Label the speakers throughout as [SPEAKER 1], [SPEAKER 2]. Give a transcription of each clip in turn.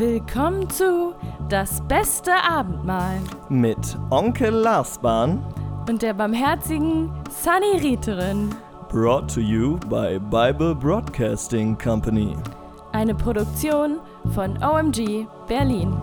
[SPEAKER 1] Willkommen zu Das beste Abendmahl
[SPEAKER 2] mit Onkel Larsbahn,
[SPEAKER 1] und der barmherzigen Sunny Rieterin.
[SPEAKER 2] brought to you by Bible Broadcasting Company.
[SPEAKER 1] Eine Produktion von OMG Berlin.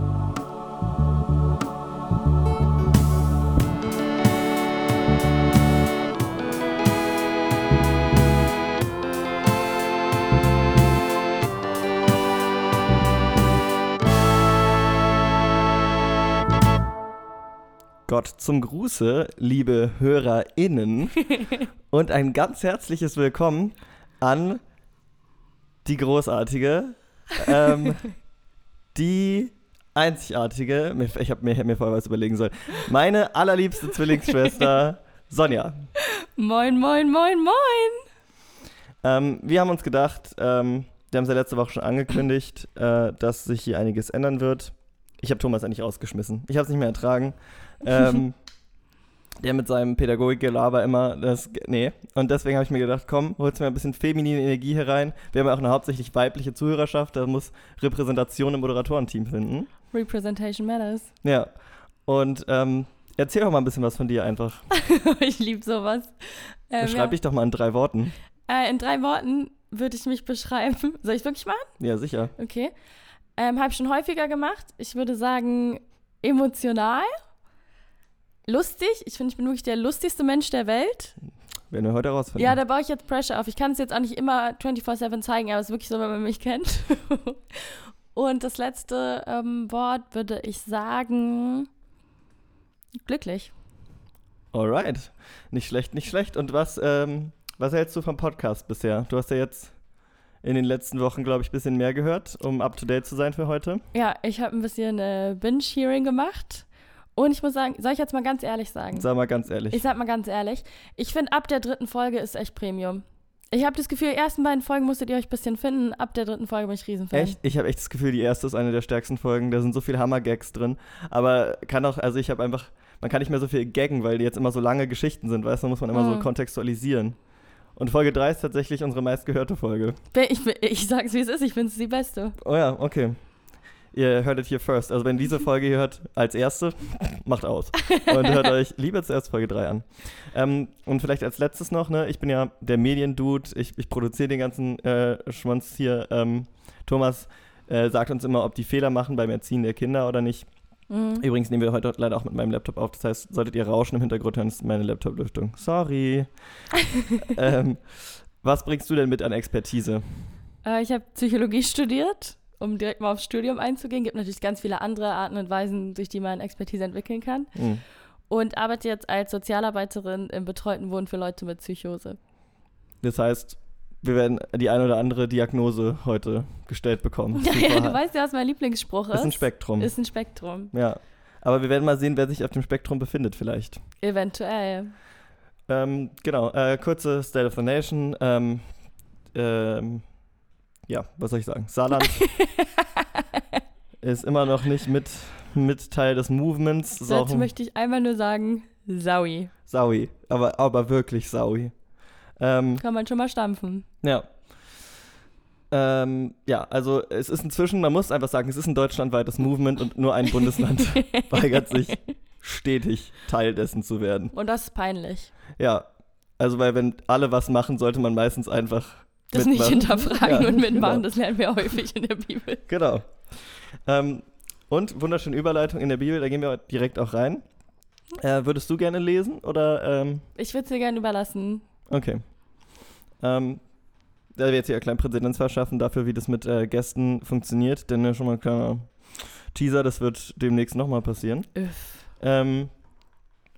[SPEAKER 2] Gott zum Gruße, liebe HörerInnen, und ein ganz herzliches Willkommen an die großartige, ähm, die einzigartige, ich habe mir, hätte mir vorher was überlegen sollen, meine allerliebste Zwillingsschwester Sonja.
[SPEAKER 1] Moin, moin, moin, moin.
[SPEAKER 2] Ähm, wir haben uns gedacht, ähm, wir haben es ja letzte Woche schon angekündigt, äh, dass sich hier einiges ändern wird. Ich habe Thomas eigentlich rausgeschmissen. Ich habe es nicht mehr ertragen. Ähm, der mit seinem Pädagogikgelaber immer, das, nee. Und deswegen habe ich mir gedacht, komm, holst mir ein bisschen feminine Energie herein. Wir haben ja auch eine hauptsächlich weibliche Zuhörerschaft, da muss Repräsentation im Moderatorenteam finden.
[SPEAKER 1] Representation matters.
[SPEAKER 2] Ja. Und ähm, erzähl doch mal ein bisschen was von dir einfach.
[SPEAKER 1] ich liebe sowas. Ähm,
[SPEAKER 2] Beschreib dich doch mal in drei Worten.
[SPEAKER 1] ja. äh, in drei Worten würde ich mich beschreiben. Soll ich wirklich machen?
[SPEAKER 2] Ja, sicher.
[SPEAKER 1] Okay. Ähm, Habe ich schon häufiger gemacht. Ich würde sagen, emotional. Lustig. Ich finde, ich bin wirklich der lustigste Mensch der Welt.
[SPEAKER 2] Werden wir heute herausfinden.
[SPEAKER 1] Ja, da baue ich jetzt Pressure auf. Ich kann es jetzt auch nicht immer 24-7 zeigen, aber es ist wirklich so, wenn man mich kennt. Und das letzte ähm, Wort würde ich sagen, glücklich.
[SPEAKER 2] Alright. Nicht schlecht, nicht schlecht. Und was, ähm, was hältst du vom Podcast bisher? Du hast ja jetzt in den letzten Wochen, glaube ich, ein bisschen mehr gehört, um up to date zu sein für heute.
[SPEAKER 1] Ja, ich habe ein bisschen äh, Binge-Hearing gemacht. Und ich muss sagen, soll ich jetzt mal ganz ehrlich sagen?
[SPEAKER 2] Sag mal ganz ehrlich.
[SPEAKER 1] Ich sag mal ganz ehrlich, ich finde, ab der dritten Folge ist echt Premium. Ich habe das Gefühl, die ersten beiden Folgen musstet ihr euch ein bisschen finden. Ab der dritten Folge bin ich Riesenfan.
[SPEAKER 2] Echt? Ich habe echt das Gefühl, die erste ist eine der stärksten Folgen. Da sind so viele Hammer-Gags drin. Aber kann auch, also ich habe einfach, man kann nicht mehr so viel gaggen, weil die jetzt immer so lange Geschichten sind, weißt du, da muss man immer so
[SPEAKER 1] Mhm.
[SPEAKER 2] kontextualisieren. Und Folge 3 ist tatsächlich unsere meistgehörte Folge.
[SPEAKER 1] Ich, ich sag's, wie es ist. Ich finde es die beste.
[SPEAKER 2] Oh ja, okay. Ihr hört es hier first. Also wenn diese Folge hier hört als erste, macht aus. Und hört euch lieber zuerst Folge 3 an. Ähm, und vielleicht als letztes noch, ne, ich bin ja der Mediendude, ich, ich produziere den ganzen äh, Schwanz hier. Ähm, Thomas äh, sagt uns immer, ob die Fehler machen beim Erziehen der Kinder oder nicht.
[SPEAKER 1] Mhm.
[SPEAKER 2] Übrigens nehmen wir heute leider auch mit meinem Laptop auf. Das heißt, solltet ihr Rauschen im Hintergrund hören, ist meine Laptop-Lüftung. Sorry. ähm, was bringst du denn mit an Expertise?
[SPEAKER 1] Äh, ich habe Psychologie studiert, um direkt mal aufs Studium einzugehen. Gibt natürlich ganz viele andere Arten und Weisen, durch die man Expertise entwickeln kann.
[SPEAKER 2] Hm.
[SPEAKER 1] Und arbeite jetzt als Sozialarbeiterin im betreuten Wohnen für Leute mit Psychose.
[SPEAKER 2] Das heißt, wir werden die eine oder andere Diagnose heute gestellt bekommen.
[SPEAKER 1] Ja, ja, du weißt ja, was mein Lieblingsspruch ist.
[SPEAKER 2] ist ein Spektrum.
[SPEAKER 1] Ist ein Spektrum.
[SPEAKER 2] ja. Aber wir werden mal sehen, wer sich auf dem Spektrum befindet vielleicht.
[SPEAKER 1] Eventuell.
[SPEAKER 2] Ähm, genau, äh, kurze State of the Nation. Ähm, ähm, ja, was soll ich sagen? Saarland ist immer noch nicht mit, mit Teil des Movements.
[SPEAKER 1] Dazu
[SPEAKER 2] ein-
[SPEAKER 1] möchte ich einmal nur sagen, Saui.
[SPEAKER 2] Saui, aber, aber wirklich Saui. Ähm,
[SPEAKER 1] Kann man schon mal stampfen.
[SPEAKER 2] ja. Ähm, ja, also es ist inzwischen, man muss einfach sagen, es ist ein deutschlandweites Movement und nur ein Bundesland weigert sich stetig Teil dessen zu werden.
[SPEAKER 1] Und das ist peinlich.
[SPEAKER 2] Ja, also weil wenn alle was machen, sollte man meistens einfach
[SPEAKER 1] Das nicht
[SPEAKER 2] mitmachen.
[SPEAKER 1] hinterfragen
[SPEAKER 2] Ja,
[SPEAKER 1] und mitmachen,
[SPEAKER 2] genau.
[SPEAKER 1] das lernen wir häufig in der Bibel.
[SPEAKER 2] Genau. Ähm, und wunderschöne Überleitung in der Bibel, da gehen wir direkt auch rein. Äh, würdest du gerne lesen oder ähm,
[SPEAKER 1] Ich würde es dir gerne überlassen.
[SPEAKER 2] Okay. Ähm, da wir jetzt hier einen kleinen Präzedenz verschaffen dafür, wie das mit äh, Gästen funktioniert, denn äh, schon mal ein kleiner Teaser, das wird demnächst nochmal passieren. Ähm,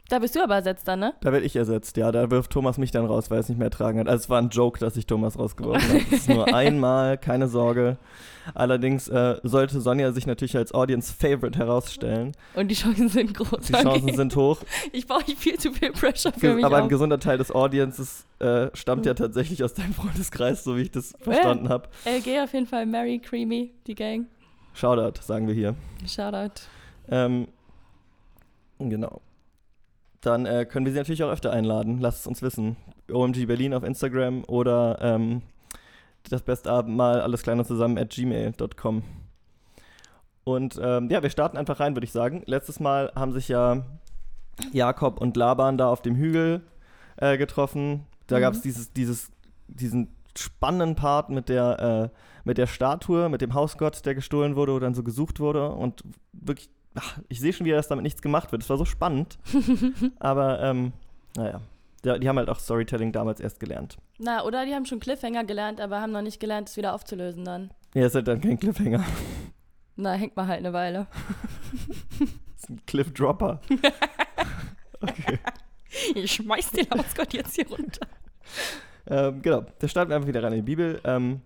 [SPEAKER 1] Da bist du aber ersetzt dann, ne?
[SPEAKER 2] da werde ich ersetzt, ja, da wirft Thomas mich dann raus, weil er es nicht mehr ertragen hat. Also es war ein Joke, dass ich Thomas rausgeworfen habe. Das ist nur einmal, keine Sorge. Allerdings äh, sollte Sonja sich natürlich als Audience Favorite herausstellen.
[SPEAKER 1] Und die Chancen sind groß.
[SPEAKER 2] Die Chancen sind hoch.
[SPEAKER 1] Ich brauche nicht viel zu viel Pressure für mich
[SPEAKER 2] aber ein
[SPEAKER 1] auf.
[SPEAKER 2] gesunder Teil des Audiences äh, stammt ja tatsächlich aus deinem Freundeskreis, so wie ich das verstanden habe.
[SPEAKER 1] LG auf jeden Fall, Mary, Creamy, die Gang.
[SPEAKER 2] Shoutout, sagen wir hier.
[SPEAKER 1] Shoutout.
[SPEAKER 2] Ähm, genau. Dann äh, können wir sie natürlich auch öfter einladen. Lasst es uns wissen. OMG Berlin auf Instagram oder ähm, das beste Abendmahl, alles kleiner zusammen at gmail.com. Und ähm, ja, wir starten einfach rein, würde ich sagen. Letztes Mal haben sich ja Jakob und Laban da auf dem Hügel äh, getroffen. Da
[SPEAKER 1] Mhm.
[SPEAKER 2] gab es dieses, dieses, diesen spannenden Part mit der, äh, mit der Statue, mit dem Hausgott, der gestohlen wurde oder dann so gesucht wurde. Und wirklich, ach, ich sehe schon wieder, dass damit nichts gemacht wird. Es war so spannend. Aber ähm, naja, ja, die haben halt auch Storytelling damals erst gelernt.
[SPEAKER 1] Na, oder die haben schon Cliffhanger gelernt, aber haben noch nicht gelernt, es wieder aufzulösen dann.
[SPEAKER 2] Ja, ist halt dann kein Cliffhanger.
[SPEAKER 1] Na, hängt mal halt eine Weile.
[SPEAKER 2] Das ist ein Cliffdropper. okay.
[SPEAKER 1] Ich schmeiß den Hausgott jetzt hier runter.
[SPEAKER 2] Ähm, genau, da starten wir einfach wieder rein in die Bibel. Ähm,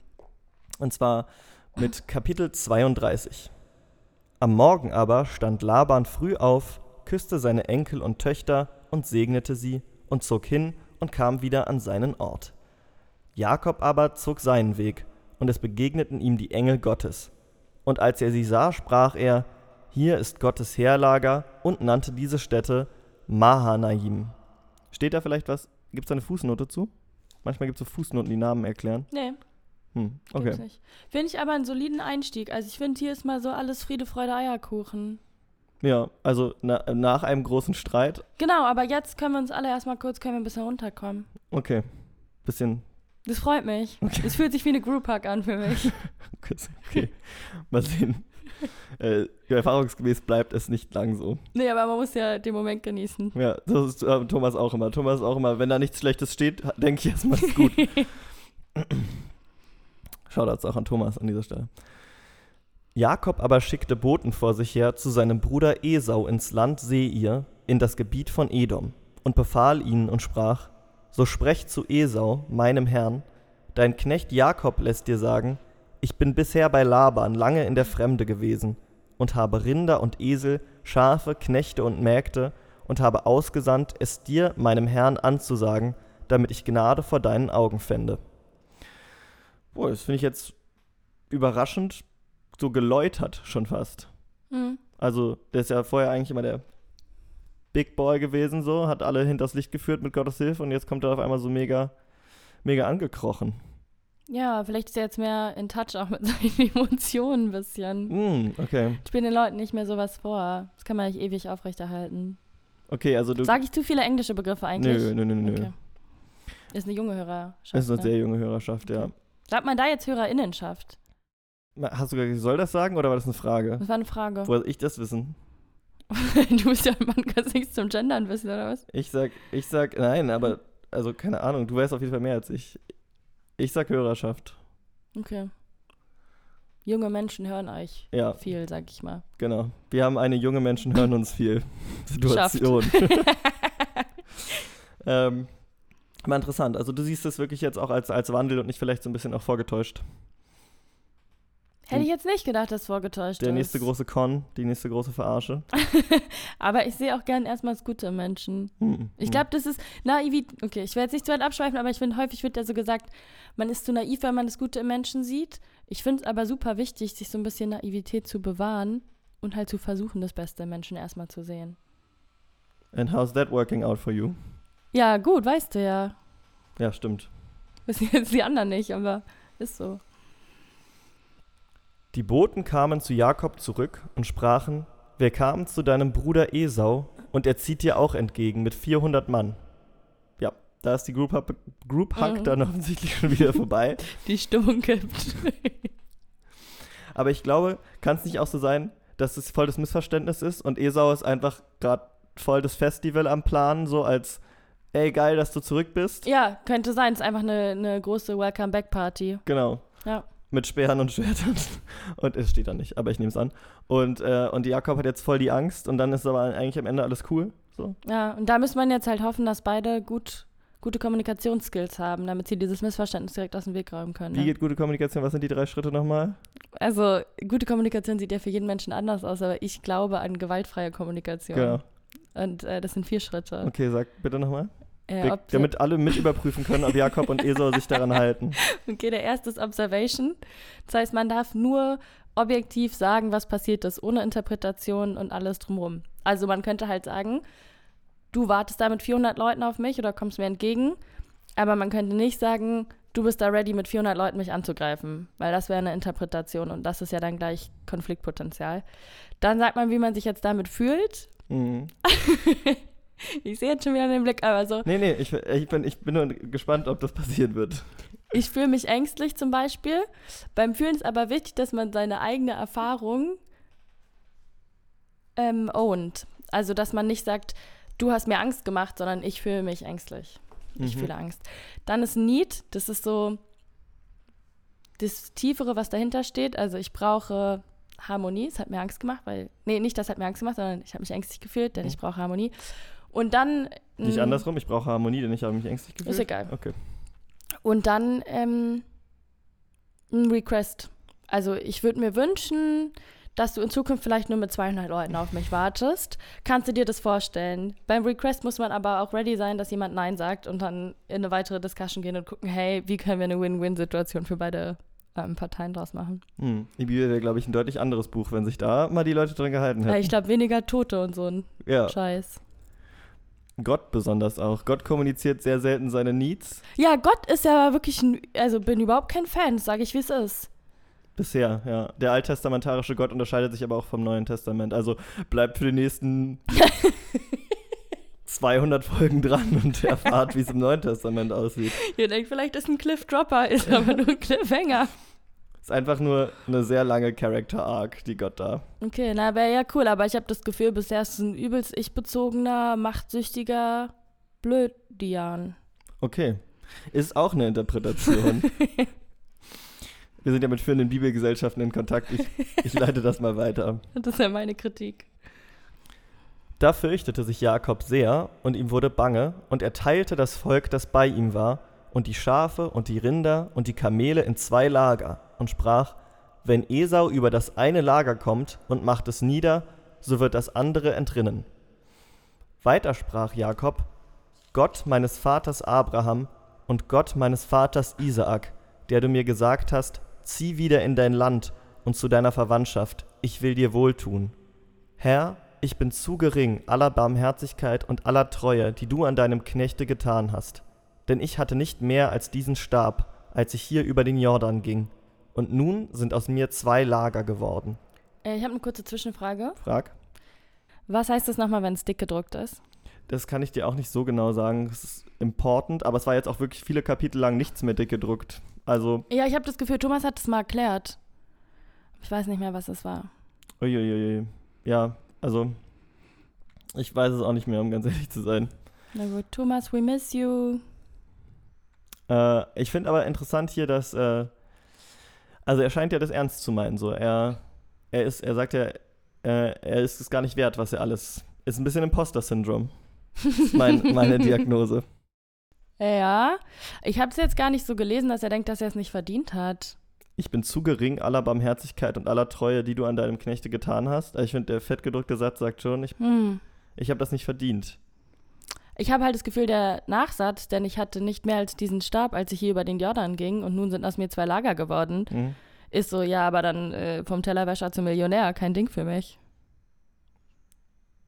[SPEAKER 2] und zwar mit Kapitel 32. Am Morgen aber stand Laban früh auf, küsste seine Enkel und Töchter und segnete sie und zog hin und kam wieder an seinen Ort. Jakob aber zog seinen Weg, und es begegneten ihm die Engel Gottes. Und als er sie sah, sprach er, hier ist Gottes Heerlager, und nannte diese Stätte Mahanaim. Steht da vielleicht was? Gibt es da eine Fußnote zu? Manchmal gibt es so Fußnoten, die Namen erklären.
[SPEAKER 1] Nee,
[SPEAKER 2] Hm, okay.
[SPEAKER 1] Finde ich aber einen soliden Einstieg. Also ich finde, hier ist mal so alles Friede, Freude, Eierkuchen.
[SPEAKER 2] Ja, also na, nach einem großen Streit.
[SPEAKER 1] Genau, aber jetzt können wir uns alle erstmal kurz, können wir ein bisschen runterkommen.
[SPEAKER 2] Okay. Bisschen.
[SPEAKER 1] Das freut mich.
[SPEAKER 2] Okay.
[SPEAKER 1] Es fühlt sich wie eine Group Hug an für mich.
[SPEAKER 2] Okay. Mal sehen. äh, erfahrungsgemäß bleibt es nicht lang so.
[SPEAKER 1] nee, aber man muss ja den Moment genießen.
[SPEAKER 2] Ja, das ist äh, Thomas auch immer. Thomas auch immer, wenn da nichts Schlechtes steht, denke ich erstmal, ist gut. Shoutouts auch an Thomas an dieser Stelle. Jakob aber schickte Boten vor sich her zu seinem Bruder Esau ins Land Seir, in das Gebiet von Edom, und befahl ihnen und sprach: So sprecht zu Esau, meinem Herrn, dein Knecht Jakob lässt dir sagen: Ich bin bisher bei Laban lange in der Fremde gewesen und habe Rinder und Esel, Schafe, Knechte und Mägde und habe ausgesandt, es dir, meinem Herrn, anzusagen, damit ich Gnade vor deinen Augen fände. Boah, das finde ich jetzt überraschend so geläutert schon fast.
[SPEAKER 1] Hm.
[SPEAKER 2] Also, der ist ja vorher eigentlich immer der Big Boy gewesen, so, hat alle hinters Licht geführt mit Gottes Hilfe und jetzt kommt er auf einmal so mega, mega angekrochen.
[SPEAKER 1] Ja, vielleicht ist er jetzt mehr in Touch auch mit seinen Emotionen ein bisschen.
[SPEAKER 2] Hm, okay.
[SPEAKER 1] Spielen den Leuten nicht mehr sowas vor. Das kann man nicht ewig aufrechterhalten.
[SPEAKER 2] Okay, also du.
[SPEAKER 1] Sage ich zu viele englische Begriffe eigentlich?
[SPEAKER 2] nö, nö, nö, nö.
[SPEAKER 1] Okay. Ist eine junge Hörerschaft.
[SPEAKER 2] Ist eine
[SPEAKER 1] ne?
[SPEAKER 2] sehr junge Hörerschaft, ja.
[SPEAKER 1] Sagt man da jetzt HörerInnenschaft?
[SPEAKER 2] Hast du gesagt, ich soll das sagen oder war das eine Frage?
[SPEAKER 1] Das war eine Frage.
[SPEAKER 2] Woher soll ich das wissen?
[SPEAKER 1] du bist ja ein Mann, kannst nichts zum Gendern wissen, oder was?
[SPEAKER 2] Ich sag, ich sag, nein, aber, also keine Ahnung, du weißt auf jeden Fall mehr als ich. Ich sag Hörerschaft.
[SPEAKER 1] Okay. Junge Menschen hören euch
[SPEAKER 2] Ja,
[SPEAKER 1] viel, sag ich mal.
[SPEAKER 2] genau. Wir haben eine junge Menschen hören uns viel. Situation. ähm, mal interessant. Also du siehst das wirklich jetzt auch als, als Wandel und nicht vielleicht so ein bisschen auch vorgetäuscht.
[SPEAKER 1] Hätte ich jetzt nicht gedacht, dass vorgetäuscht
[SPEAKER 2] Der
[SPEAKER 1] ist.
[SPEAKER 2] nächste große Con, die nächste große Verarsche.
[SPEAKER 1] Aber ich sehe auch gern erstmal das Gute im Menschen.
[SPEAKER 2] Hm,
[SPEAKER 1] Ich glaube, das ist naiv. Okay, ich werde jetzt nicht zu weit abschweifen, aber ich finde, häufig wird ja so gesagt, man ist zu naiv, wenn man das Gute im Menschen sieht. Ich finde es aber super wichtig, sich so ein bisschen Naivität zu bewahren und halt zu versuchen, das Beste im Menschen erstmal zu sehen.
[SPEAKER 2] And how's that working out for you?
[SPEAKER 1] Ja, gut, weißt du ja.
[SPEAKER 2] Ja, stimmt.
[SPEAKER 1] Wissen jetzt die anderen nicht, aber ist so.
[SPEAKER 2] Die Boten kamen zu Jakob zurück und sprachen, wir kamen zu deinem Bruder Esau und er zieht dir auch entgegen mit 400 Mann. Ja, da ist die Group Hug, Group Hug
[SPEAKER 1] Mhm.
[SPEAKER 2] dann offensichtlich schon wieder vorbei.
[SPEAKER 1] Die Stimmung kippt.
[SPEAKER 2] Aber ich glaube, kann es nicht auch so sein, dass es voll das Missverständnis ist und Esau ist einfach gerade voll das Festival am Planen, so als, ey, geil, dass du zurück bist.
[SPEAKER 1] ja, könnte sein. Es ist einfach eine, eine große Welcome-Back-Party.
[SPEAKER 2] Genau.
[SPEAKER 1] Ja.
[SPEAKER 2] Mit Speeren und Schwertern. Und es steht da nicht, aber ich nehme es an. Und, äh, und Jakob hat jetzt voll die Angst und dann ist aber eigentlich am Ende alles cool. So.
[SPEAKER 1] Ja, und da muss man jetzt halt hoffen, dass beide gut, gute Kommunikationsskills haben, damit sie dieses Missverständnis direkt aus dem Weg räumen können.
[SPEAKER 2] Wie
[SPEAKER 1] Ne?
[SPEAKER 2] geht gute Kommunikation? Was sind die drei Schritte nochmal?
[SPEAKER 1] Also, gute Kommunikation sieht ja für jeden Menschen anders aus, aber ich glaube an gewaltfreie Kommunikation.
[SPEAKER 2] Genau.
[SPEAKER 1] Und äh, das sind vier Schritte.
[SPEAKER 2] Okay, sag bitte nochmal.
[SPEAKER 1] Ob-
[SPEAKER 2] Damit alle mit überprüfen können, ob Jakob und Esau sich daran halten.
[SPEAKER 1] Okay, der erste ist Observation. Das heißt, man darf nur objektiv sagen, was passiert ist, ohne Interpretation und alles drumherum. Also man könnte halt sagen, du wartest da mit 400 Leuten auf mich oder kommst mir entgegen, aber man könnte nicht sagen, du bist da ready, mit 400 Leuten mich anzugreifen, weil das wäre eine Interpretation und das ist ja dann gleich Konfliktpotenzial. Dann sagt man, wie man sich jetzt damit fühlt.
[SPEAKER 2] Mhm.
[SPEAKER 1] Ich sehe jetzt schon wieder den Blick, aber so.
[SPEAKER 2] Nee, nee, ich, ich, bin, ich bin nur gespannt, ob das passieren wird.
[SPEAKER 1] Ich fühle mich ängstlich zum Beispiel. Beim Fühlen ist aber wichtig, dass man seine eigene Erfahrung ähm, ownt. Also, dass man nicht sagt, du hast mir Angst gemacht, sondern ich fühle mich ängstlich. Ich
[SPEAKER 2] Mhm.
[SPEAKER 1] fühle Angst. Dann ist Need, das ist so das Tiefere, was dahinter steht. Also, ich brauche Harmonie. Es hat mir Angst gemacht, weil, nee, nicht das hat mir Angst gemacht, sondern ich habe mich ängstlich gefühlt, denn
[SPEAKER 2] Mhm.
[SPEAKER 1] ich brauche Harmonie. Und dann.
[SPEAKER 2] Nicht
[SPEAKER 1] mh,
[SPEAKER 2] andersrum, ich brauche Harmonie, denn ich habe mich ängstlich gefühlt.
[SPEAKER 1] Ist egal.
[SPEAKER 2] Okay.
[SPEAKER 1] Und dann ähm, ein Request. Also ich würde mir wünschen, dass du in Zukunft vielleicht nur mit 200 Leuten auf mich wartest. Kannst du dir das vorstellen? Beim Request muss man aber auch ready sein, dass jemand Nein sagt und dann in eine weitere Discussion gehen und gucken, hey, wie können wir eine Win-Win-Situation für beide ähm, Parteien draus machen?
[SPEAKER 2] Hm. Die Bibel wäre, glaube ich, ein deutlich anderes Buch, wenn sich da mal die Leute dran gehalten hätten.
[SPEAKER 1] Äh, ich glaube, weniger Tote und so ein
[SPEAKER 2] ja,
[SPEAKER 1] Scheiß.
[SPEAKER 2] Gott besonders auch. Gott kommuniziert sehr selten seine Needs.
[SPEAKER 1] Ja, Gott ist ja wirklich ein, also bin überhaupt kein Fan, sage ich, wie es ist.
[SPEAKER 2] Bisher, ja. Der alttestamentarische Gott unterscheidet sich aber auch vom Neuen Testament. Also bleibt für die nächsten 200 Folgen dran und erfahrt, wie es im Neuen Testament aussieht.
[SPEAKER 1] Ihr denkt vielleicht, ist ein Cliff Dropper, ist aber nur ein Cliffhanger.
[SPEAKER 2] Ist einfach nur eine sehr lange Character Arc, die Gott da.
[SPEAKER 1] Okay, na, wäre ja cool, aber ich habe das Gefühl, bisher ist es ein übelst ich-bezogener, machtsüchtiger Blödian.
[SPEAKER 2] Okay. Ist auch eine Interpretation. Wir sind ja mit führenden Bibelgesellschaften in Kontakt. Ich, ich leite das mal weiter.
[SPEAKER 1] Das ist ja meine Kritik.
[SPEAKER 2] Da fürchtete sich Jakob sehr, und ihm wurde bange, und er teilte das Volk, das bei ihm war, und die Schafe und die Rinder und die Kamele in zwei Lager, und sprach, wenn Esau über das eine Lager kommt und macht es nieder, so wird das andere entrinnen. Weiter sprach Jakob, Gott meines Vaters Abraham und Gott meines Vaters Isaak, der du mir gesagt hast, zieh wieder in dein Land und zu deiner Verwandtschaft, ich will dir wohltun. Herr, ich bin zu gering aller Barmherzigkeit und aller Treue, die du an deinem Knechte getan hast. Denn ich hatte nicht mehr als diesen Stab, als ich hier über den Jordan ging. Und nun sind aus mir zwei Lager geworden.
[SPEAKER 1] Äh, ich habe eine kurze Zwischenfrage.
[SPEAKER 2] Frag.
[SPEAKER 1] Was heißt das nochmal, wenn es dick gedruckt ist?
[SPEAKER 2] Das kann ich dir auch nicht so genau sagen. Es ist important, aber es war jetzt auch wirklich viele Kapitel lang nichts mehr dick gedruckt. Also,
[SPEAKER 1] Ja, ich habe das Gefühl, Thomas hat es mal erklärt. Ich weiß nicht mehr, was es war.
[SPEAKER 2] uiuiui. Ja, also, ich weiß es auch nicht mehr, um ganz ehrlich zu sein.
[SPEAKER 1] Na gut, Thomas, we miss you.
[SPEAKER 2] Äh, ich finde aber interessant hier, dass, äh, also er scheint ja das ernst zu meinen. So, er, er ist, er sagt ja, äh, er ist es gar nicht wert, was er alles. Ist ein bisschen Imposter-Syndrom. Ist mein, meine Diagnose.
[SPEAKER 1] Ja, ich habe es jetzt gar nicht so gelesen, dass er denkt, dass er es nicht verdient hat.
[SPEAKER 2] Ich bin zu gering aller Barmherzigkeit und aller Treue, die du an deinem Knechte getan hast. Also ich finde, der fettgedrückte Satz sagt schon, ich,
[SPEAKER 1] Hm.
[SPEAKER 2] ich habe das nicht verdient.
[SPEAKER 1] Ich habe halt das Gefühl, der Nachsatz, denn ich hatte nicht mehr als diesen Stab, als ich hier über den Jordan ging und nun sind aus mir zwei Lager geworden,
[SPEAKER 2] Hm?
[SPEAKER 1] ist so, ja, aber dann äh, vom Tellerwäscher zum Millionär, kein Ding für mich.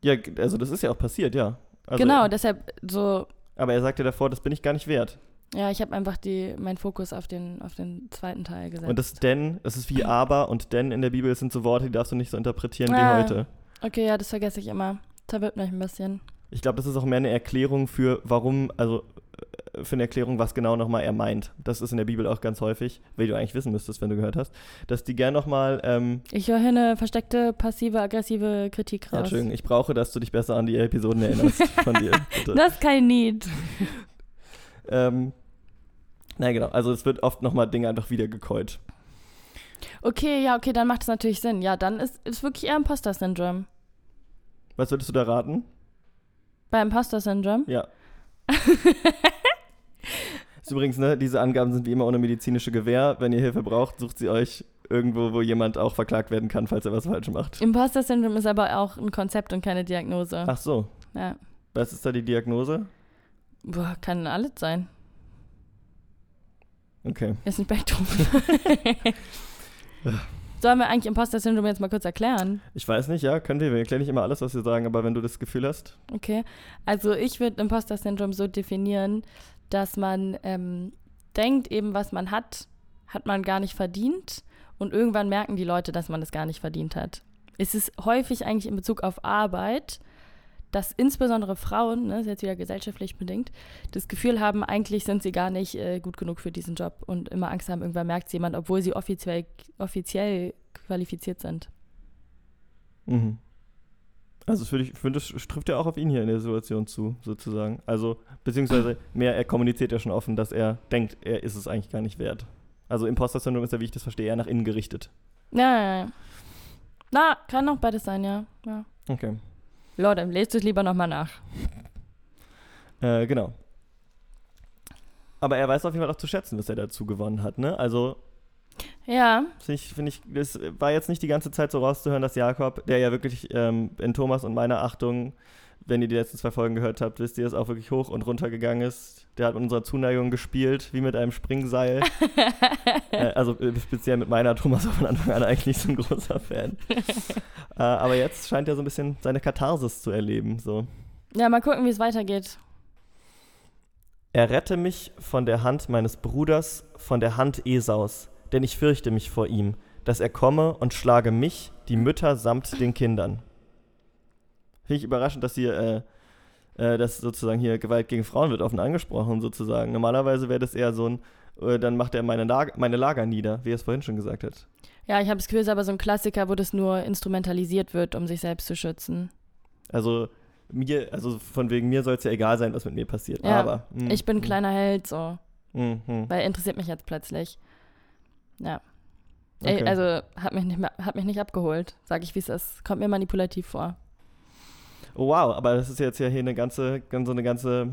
[SPEAKER 2] Ja, also das ist ja auch passiert, ja. Also,
[SPEAKER 1] genau, deshalb so,
[SPEAKER 2] Aber er sagte davor, das bin ich gar nicht wert.
[SPEAKER 1] ja, ich habe einfach die, meinen Fokus auf den, auf den zweiten Teil gesetzt.
[SPEAKER 2] Und das denn, das ist wie aber und denn in der Bibel sind so Worte, die darfst du nicht so interpretieren
[SPEAKER 1] Ah.
[SPEAKER 2] wie heute.
[SPEAKER 1] okay, ja, das vergesse ich immer. Verwirrt mich ein bisschen.
[SPEAKER 2] Ich glaube, das ist auch mehr eine Erklärung für, warum, also äh, für eine Erklärung, was genau nochmal er meint. Das ist in der Bibel auch ganz häufig, wie du eigentlich wissen müsstest, wenn du gehört hast, dass die gern nochmal, ähm,
[SPEAKER 1] Ich höre hier eine versteckte, passive, aggressive Kritik raus.
[SPEAKER 2] Entschuldigung, ich brauche, dass du dich besser an die Episoden erinnerst von dir. Bitte.
[SPEAKER 1] das ist kein Need.
[SPEAKER 2] ähm, na genau, also es wird oft nochmal Dinge einfach wieder gekäut.
[SPEAKER 1] Okay, ja, okay, dann macht es natürlich Sinn. Ja, dann ist es wirklich eher Imposter-Syndrom.
[SPEAKER 2] Was würdest du da raten?
[SPEAKER 1] Bei Imposter-Syndrom?
[SPEAKER 2] Ja. ist übrigens, ne, diese Angaben sind wie immer ohne medizinische Gewähr. Wenn ihr Hilfe braucht, sucht sie euch irgendwo, wo jemand auch verklagt werden kann, falls er was falsch macht.
[SPEAKER 1] Imposter-Syndrom ist aber auch ein Konzept und keine Diagnose.
[SPEAKER 2] Ach so,
[SPEAKER 1] Ja.
[SPEAKER 2] was ist da die Diagnose?
[SPEAKER 1] Boah, kann alles sein.
[SPEAKER 2] Okay.
[SPEAKER 1] Ist ein Spektrum. Sollen wir eigentlich Imposter-Syndrom jetzt mal kurz erklären?
[SPEAKER 2] Ich weiß nicht, ja, können wir. Wir erklären nicht immer alles, was wir sagen, aber wenn du das Gefühl hast.
[SPEAKER 1] Okay. Also ich würde Imposter-Syndrom so definieren, dass man ähm, denkt eben, was man hat, hat man gar nicht verdient. Und irgendwann merken die Leute, dass man es gar nicht verdient hat. Es ist häufig eigentlich in Bezug auf Arbeit, dass insbesondere Frauen, ne, ist jetzt wieder gesellschaftlich bedingt, das Gefühl haben, eigentlich sind sie gar nicht äh, gut genug für diesen Job und immer Angst haben, irgendwann merkt es jemand, obwohl sie offiziell, offiziell qualifiziert sind.
[SPEAKER 2] Mhm. Also ich finde, das trifft ja auch auf ihn hier in der Situation zu, sozusagen. Also, beziehungsweise mehr, er kommuniziert ja schon offen, dass er denkt, er ist es eigentlich gar nicht wert. Also Imposter-Syndrom ist ja, wie ich das verstehe, eher nach innen gerichtet.
[SPEAKER 1] Ja, ja, ja. Na, kann auch beides sein, ja. ja.
[SPEAKER 2] Okay.
[SPEAKER 1] Leute, lest es lieber nochmal nach.
[SPEAKER 2] Äh, genau. Aber er weiß auf jeden Fall auch zu schätzen, was er dazu gewonnen hat, ne? Also.
[SPEAKER 1] Ja.
[SPEAKER 2] Finde ich, find ich, es war jetzt nicht die ganze Zeit so rauszuhören, dass Jakob, der ja wirklich ähm, in Thomas und meiner Achtung wenn ihr die letzten zwei Folgen gehört habt, wisst ihr, dass auch wirklich hoch und runter gegangen ist. Der hat mit unserer Zuneigung gespielt, wie mit einem Springseil. äh, also äh, speziell mit meiner Thomas war von Anfang an eigentlich so ein großer Fan. äh, aber jetzt scheint er so ein bisschen seine Katharsis zu erleben. So.
[SPEAKER 1] Ja, mal gucken, wie es weitergeht.
[SPEAKER 2] Er rette mich von der Hand meines Bruders, von der Hand Esaus, denn ich fürchte mich vor ihm, dass er komme und schlage mich, die Mütter samt den Kindern. Finde ich überraschend, dass hier, äh, äh, dass sozusagen hier Gewalt gegen Frauen wird offen angesprochen, sozusagen. Normalerweise wäre das eher so ein, äh, dann macht er meine, Lager, meine Lager nieder, wie er es vorhin schon gesagt hat.
[SPEAKER 1] Ja, ich habe das Gefühl, es ist aber so ein Klassiker, wo das nur instrumentalisiert wird, um sich selbst zu schützen.
[SPEAKER 2] Also mir, also von wegen mir soll es ja egal sein, was mit mir passiert.
[SPEAKER 1] Ja,
[SPEAKER 2] aber
[SPEAKER 1] mh, ich bin ein kleiner Held, so.
[SPEAKER 2] Mh, mh.
[SPEAKER 1] Weil interessiert mich jetzt plötzlich. Ja.
[SPEAKER 2] Okay.
[SPEAKER 1] Ey, also hat mich nicht, mehr- hat mich nicht abgeholt, sage ich, wie es ist. Kommt mir manipulativ vor.
[SPEAKER 2] Oh, wow, aber das ist jetzt ja hier eine ganze, ganz, so eine ganze,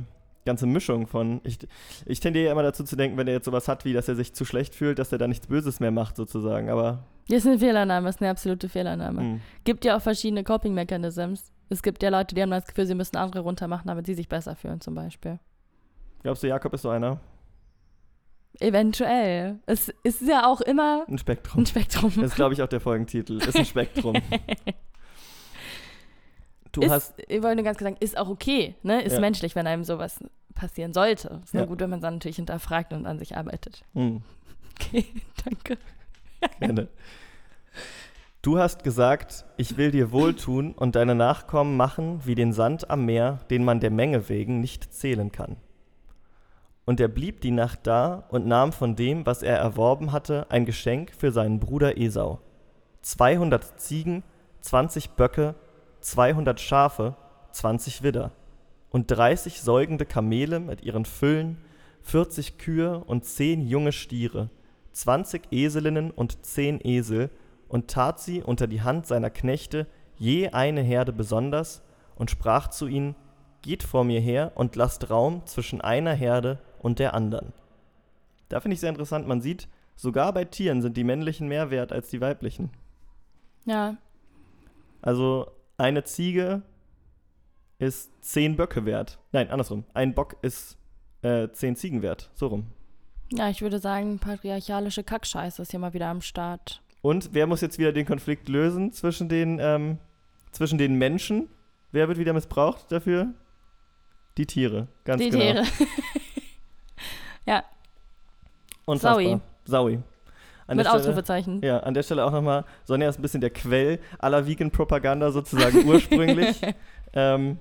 [SPEAKER 2] ganze Mischung von. Ich, ich tendiere ja immer dazu zu denken, wenn er jetzt sowas hat, wie dass er sich zu schlecht fühlt, dass er da nichts Böses mehr macht, sozusagen. Aber.
[SPEAKER 1] Das ist eine Fehlannahme, das ist eine absolute Fehlannahme.
[SPEAKER 2] mh.
[SPEAKER 1] Gibt ja auch verschiedene Coping-Mechanisms. Es gibt ja Leute, die haben das Gefühl, sie müssen andere runtermachen, damit sie sich besser fühlen, zum Beispiel.
[SPEAKER 2] Glaubst du, Jakob ist so einer?
[SPEAKER 1] Eventuell. Es ist ja auch immer
[SPEAKER 2] Ein Spektrum.
[SPEAKER 1] ein Spektrum.
[SPEAKER 2] Das ist, glaube ich, auch der Folgentitel. Ist ein Spektrum. Du
[SPEAKER 1] ist,
[SPEAKER 2] hast.
[SPEAKER 1] ich wollte nur ganz kurz sagen, ist auch okay, ne? Ist
[SPEAKER 2] Ja.
[SPEAKER 1] menschlich, wenn einem sowas passieren sollte. Ist nur
[SPEAKER 2] Ja.
[SPEAKER 1] gut, wenn man es dann natürlich hinterfragt und an sich arbeitet.
[SPEAKER 2] Hm,
[SPEAKER 1] Okay, danke.
[SPEAKER 2] gerne. Du hast gesagt, ich will dir wohltun und deine Nachkommen machen wie den Sand am Meer, den man der Menge wegen nicht zählen kann. Und er blieb die Nacht da und nahm von dem, was er erworben hatte, ein Geschenk für seinen Bruder Esau. 200 Ziegen, 20 Böcke, 200 Schafe, 20 Widder und 30 säugende Kamele mit ihren Füllen, 40 Kühe und 10 junge Stiere, 20 Eselinnen und 10 Esel und tat sie unter die Hand seiner Knechte je eine Herde besonders und sprach zu ihnen, Geht vor mir her und lasst Raum zwischen einer Herde und der anderen. Da finde ich sehr interessant, man sieht, sogar bei Tieren sind die männlichen mehr wert als die weiblichen.
[SPEAKER 1] Ja,
[SPEAKER 2] Also eine Ziege ist zehn Böcke wert. Nein, andersrum. Ein Bock ist äh, zehn Ziegen wert. So rum.
[SPEAKER 1] ja, ich würde sagen, patriarchalische Kackscheiße ist hier mal wieder am Start.
[SPEAKER 2] Und wer muss jetzt wieder den Konflikt lösen zwischen den, ähm, zwischen den Menschen? Wer wird wieder missbraucht dafür? Die Tiere, ganz
[SPEAKER 1] Die
[SPEAKER 2] genau.
[SPEAKER 1] Tiere. ja,
[SPEAKER 2] Unfassbar.
[SPEAKER 1] Saui.
[SPEAKER 2] Saui. An
[SPEAKER 1] mit Ausrufezeichen.
[SPEAKER 2] ja, an der Stelle auch nochmal, Sonja ist ein bisschen der Quell aller Vegan-Propaganda sozusagen ursprünglich. ähm,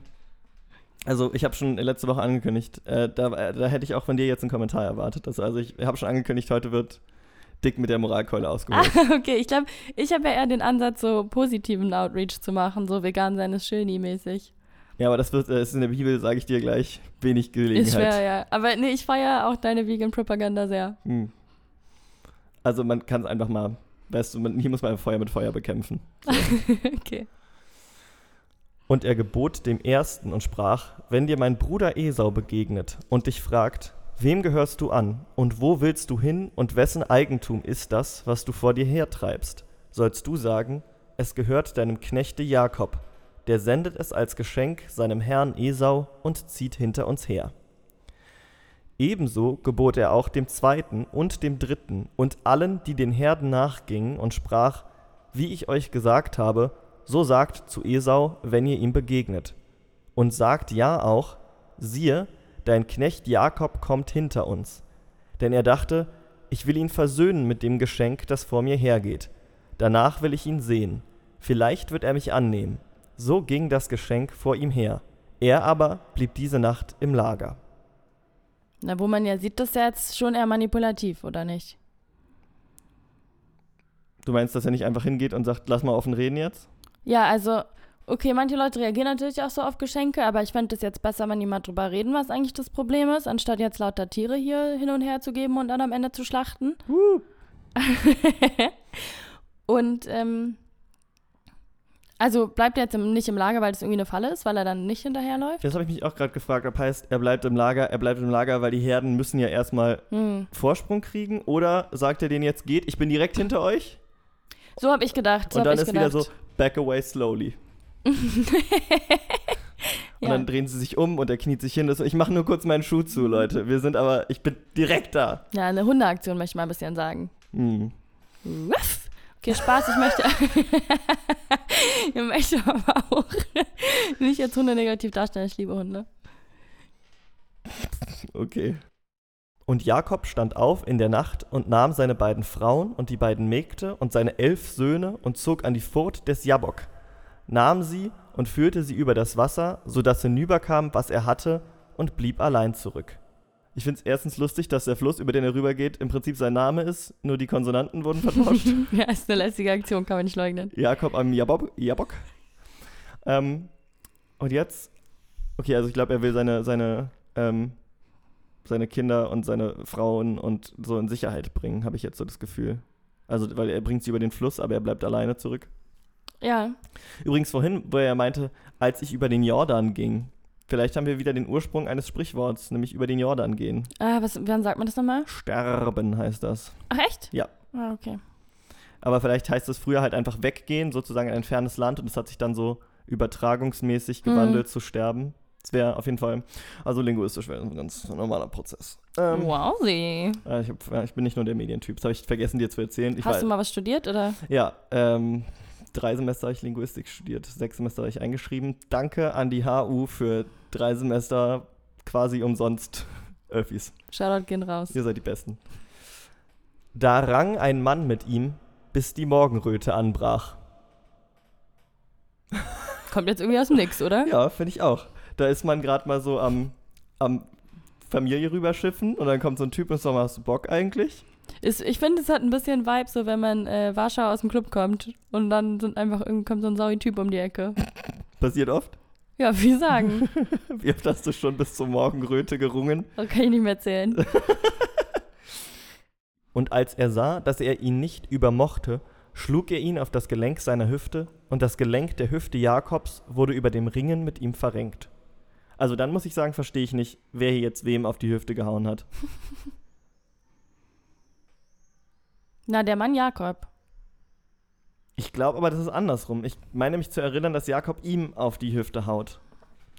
[SPEAKER 2] also ich habe schon letzte Woche angekündigt, äh, da, äh, da hätte ich auch von dir jetzt einen Kommentar erwartet. Also, also ich habe schon angekündigt, heute wird dick mit der Moralkeule ausgeholt.
[SPEAKER 1] Ah, okay, ich glaube, ich habe ja eher den Ansatz, so positiven Outreach zu machen, so vegan sein ist schöni-mäßig.
[SPEAKER 2] Ja, aber das wird, äh, ist in der Bibel, sage ich dir gleich, wenig
[SPEAKER 1] Ist
[SPEAKER 2] Gelegenheit.
[SPEAKER 1] schwer, ja. Aber nee, ich feiere auch deine Vegan-Propaganda sehr.
[SPEAKER 2] Hm. Also man kann es einfach mal, weißt du, man, hier muss man Feuer mit Feuer bekämpfen.
[SPEAKER 1] okay.
[SPEAKER 2] Und er gebot dem Ersten und sprach, wenn dir mein Bruder Esau begegnet und dich fragt, wem gehörst du an und wo willst du hin und wessen Eigentum ist das, was du vor dir hertreibst, sollst du sagen, es gehört deinem Knechte Jakob, der sendet es als Geschenk seinem Herrn Esau und zieht hinter uns her. Ebenso gebot er auch dem Zweiten und dem Dritten und allen, die den Herden nachgingen, und sprach, wie ich euch gesagt habe, so sagt zu Esau, wenn ihr ihm begegnet. Und sagt ja auch, siehe, dein Knecht Jakob kommt hinter uns. denn er dachte, ich will ihn versöhnen mit dem Geschenk, das vor mir hergeht. Danach will ich ihn sehen. Vielleicht wird er mich annehmen. So ging das Geschenk vor ihm her. Er aber blieb diese Nacht im Lager.
[SPEAKER 1] Na, wo man ja sieht, das ist ja jetzt schon eher manipulativ, oder nicht?
[SPEAKER 2] Du meinst, dass er nicht einfach hingeht und sagt, lass mal offen reden jetzt?
[SPEAKER 1] Ja, also, okay, manche Leute reagieren natürlich auch so auf Geschenke, aber ich fände es jetzt besser, wenn die mal drüber reden, was eigentlich das Problem ist, anstatt jetzt lauter Tiere hier hin und her zu geben und dann am Ende zu schlachten.
[SPEAKER 2] Uh.
[SPEAKER 1] und, ähm, also bleibt er jetzt im, nicht im Lager, weil das irgendwie eine Falle ist, weil er dann nicht hinterherläuft?
[SPEAKER 2] Das habe ich mich auch gerade gefragt, ob heißt, er bleibt im Lager, er bleibt im Lager, weil die Herden müssen ja erstmal
[SPEAKER 1] Hm.
[SPEAKER 2] Vorsprung kriegen. Oder sagt er denen jetzt, geht, ich bin direkt hinter euch?
[SPEAKER 1] So habe ich gedacht. So
[SPEAKER 2] und dann ist
[SPEAKER 1] gedacht.
[SPEAKER 2] wieder so, back away slowly. Und
[SPEAKER 1] Ja.
[SPEAKER 2] dann drehen sie sich um und er kniet sich hin. Das, ich mache nur kurz meinen Schuh zu, Leute. Wir sind aber, ich bin direkt da.
[SPEAKER 1] Ja, eine Hundeaktion möchte ich mal ein bisschen sagen.
[SPEAKER 2] Hm.
[SPEAKER 1] Wuff. Okay, Spaß, ich möchte. ich möchte aber auch nicht jetzt Hunde negativ darstellen. Ich liebe Hunde.
[SPEAKER 2] Okay. Und Jakob stand auf in der Nacht und nahm seine beiden Frauen und die beiden Mägde und seine elf Söhne und zog an die Furt des Jabbok, nahm sie und führte sie über das Wasser, so dass hinüberkam, was er hatte, und blieb allein zurück. Ich finde es erstens lustig, dass der Fluss, über den er rübergeht, im Prinzip sein Name ist, nur die Konsonanten wurden vertauscht.
[SPEAKER 1] ja, ist eine lästige Aktion, kann man nicht leugnen.
[SPEAKER 2] Jakob am Jabok. Jabok. Ähm, und jetzt, okay, also ich glaube, er will seine, seine, ähm, seine Kinder und seine Frauen und so in Sicherheit bringen, habe ich jetzt so das Gefühl. Also, weil er bringt sie über den Fluss, aber er bleibt alleine zurück.
[SPEAKER 1] Ja,
[SPEAKER 2] Übrigens vorhin, wo er meinte, als ich über den Jordan ging. Vielleicht haben wir wieder den Ursprung eines Sprichworts, nämlich über den Jordan gehen.
[SPEAKER 1] ah, was, wann sagt man das nochmal?
[SPEAKER 2] Sterben heißt das.
[SPEAKER 1] Ach, echt?
[SPEAKER 2] Ja.
[SPEAKER 1] Ah, okay.
[SPEAKER 2] Aber vielleicht heißt es früher halt einfach weggehen, sozusagen in ein fernes Land und es hat sich dann so übertragungsmäßig gewandelt zu sterben. Das wäre auf jeden Fall, also linguistisch wäre ein ganz normaler Prozess. Ähm,
[SPEAKER 1] wow, sie.
[SPEAKER 2] äh, ich, ja, ich bin nicht nur der Medientyp, das habe ich vergessen dir zu erzählen. Ich
[SPEAKER 1] Hast
[SPEAKER 2] war,
[SPEAKER 1] du mal was studiert oder?
[SPEAKER 2] Ja, ähm, drei Semester habe ich Linguistik studiert, sechs Semester habe ich eingeschrieben. Danke an die HU für drei Semester quasi umsonst Öffis.
[SPEAKER 1] Shoutout gehen raus.
[SPEAKER 2] Ihr seid die Besten. Da rang ein Mann mit ihm, bis die Morgenröte anbrach.
[SPEAKER 1] Kommt jetzt irgendwie aus dem Nix, oder?
[SPEAKER 2] Ja, finde ich auch. Da ist man gerade mal so am, am Familie rüberschiffen und dann kommt so ein Typ und sagt, hast du Bock eigentlich?
[SPEAKER 1] Ist, ich finde, es hat ein bisschen Vibe, so wenn man äh, Warschau aus dem Club kommt und dann sind einfach kommt so ein sauri Typ um die Ecke.
[SPEAKER 2] Passiert oft.
[SPEAKER 1] Ja, wie sagen.
[SPEAKER 2] Wie oft hast du schon bis zur Morgenröte gerungen?
[SPEAKER 1] Das kann ich nicht mehr erzählen.
[SPEAKER 2] Und als er sah, dass er ihn nicht übermochte, schlug er ihn auf das Gelenk seiner Hüfte, und das Gelenk der Hüfte Jakobs wurde über dem Ringen mit ihm verrenkt. Also dann muss ich sagen, verstehe ich nicht, wer hier jetzt wem auf die Hüfte gehauen hat.
[SPEAKER 1] Na, der Mann Jakob.
[SPEAKER 2] Ich glaube aber, das ist andersrum. Ich meine mich zu erinnern, dass Jakob ihm auf die Hüfte haut.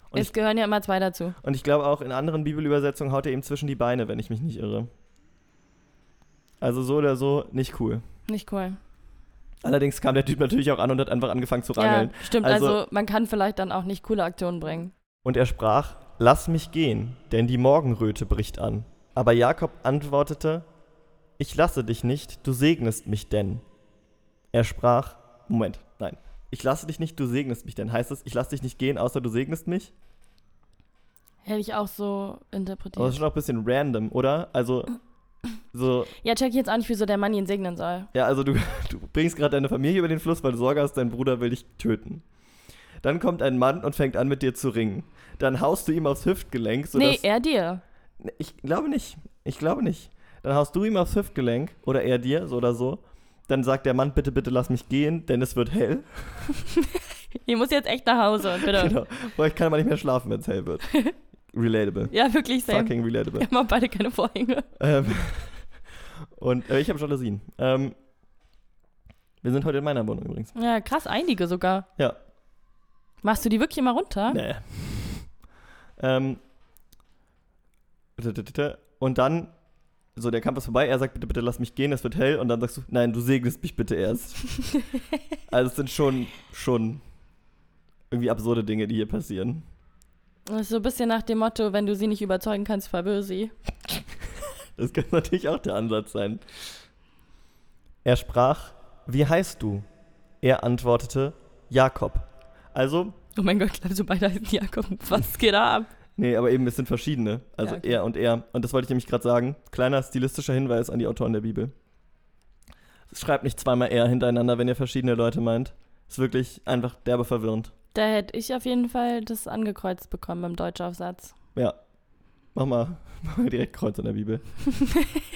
[SPEAKER 2] Und
[SPEAKER 1] es
[SPEAKER 2] ich,
[SPEAKER 1] gehören ja immer zwei dazu.
[SPEAKER 2] und ich glaube auch in anderen Bibelübersetzungen haut er ihm zwischen die Beine, wenn ich mich nicht irre. Also so oder so nicht cool.
[SPEAKER 1] Nicht cool.
[SPEAKER 2] Allerdings kam der Typ natürlich auch an und hat einfach angefangen zu rangeln.
[SPEAKER 1] Ja, stimmt.
[SPEAKER 2] Also-
[SPEAKER 1] Also, man kann vielleicht dann auch nicht coole Aktionen bringen.
[SPEAKER 2] Und er sprach, Lass mich gehen, denn die Morgenröte bricht an. Aber Jakob antwortete, Ich lasse dich nicht, du segnest mich denn. Er sprach, Moment, nein. Ich lasse dich nicht, du segnest mich denn. Heißt es, ich lasse dich nicht gehen, außer du segnest mich?
[SPEAKER 1] Hätte ich auch so
[SPEAKER 2] Aber das
[SPEAKER 1] interpretiert.
[SPEAKER 2] ist schon auch ein bisschen random, oder? Also, so,
[SPEAKER 1] Ja, check jetzt auch nicht, wieso der Mann ihn segnen soll.
[SPEAKER 2] ja, also du, du bringst gerade deine Familie über den Fluss, weil du Sorge hast, dein Bruder will dich töten. Dann kommt ein Mann und fängt an, mit dir zu ringen. Dann haust du ihm aufs Hüftgelenk, sodass...
[SPEAKER 1] nee, er dir.
[SPEAKER 2] Ich glaube nicht. Ich glaube nicht. Dann haust du ihm aufs Hüftgelenk oder er dir, so oder so. Dann sagt der Mann, bitte, bitte lass mich gehen, denn es wird hell.
[SPEAKER 1] Ich muss jetzt echt nach Hause, bitte.
[SPEAKER 2] Genau. Weil ich kann aber nicht mehr schlafen, wenn es hell wird. Relatable.
[SPEAKER 1] Ja, wirklich, same.
[SPEAKER 2] Fucking relatable.
[SPEAKER 1] Wir haben beide keine Vorhänge.
[SPEAKER 2] Ähm, und äh, ich habe Jalousien. Ähm, wir sind heute in meiner Wohnung übrigens.
[SPEAKER 1] Ja, krass, einige sogar.
[SPEAKER 2] Ja.
[SPEAKER 1] Machst du die wirklich immer runter?
[SPEAKER 2] Nee. Ähm, und dann, so der Kampf ist vorbei, er sagt, bitte, bitte lass mich gehen, es wird hell. Und dann sagst du, nein, du segnest mich bitte erst. also es sind schon, schon irgendwie absurde Dinge, die hier passieren.
[SPEAKER 1] Das ist so ein bisschen nach dem Motto, wenn du sie nicht überzeugen kannst, verwirr sie.
[SPEAKER 2] Das könnte natürlich auch der Ansatz sein. Er sprach, wie heißt du? Er antwortete, Jakob. Also,
[SPEAKER 1] Oh mein Gott, ich glaube, so beide heißen Jakob. Was geht da ab?
[SPEAKER 2] Nee, aber eben, es sind verschiedene. Also
[SPEAKER 1] Ja, okay.
[SPEAKER 2] er und er. Und das wollte ich nämlich gerade sagen. Kleiner stilistischer Hinweis an die Autoren der Bibel. Schreibt nicht zweimal er hintereinander, wenn ihr verschiedene Leute meint. Ist wirklich einfach derbe verwirrend.
[SPEAKER 1] Da hätte ich auf jeden Fall das angekreuzt bekommen beim Deutschaufsatz.
[SPEAKER 2] Ja. Mach mal, mach mal direkt Kreuz in der Bibel.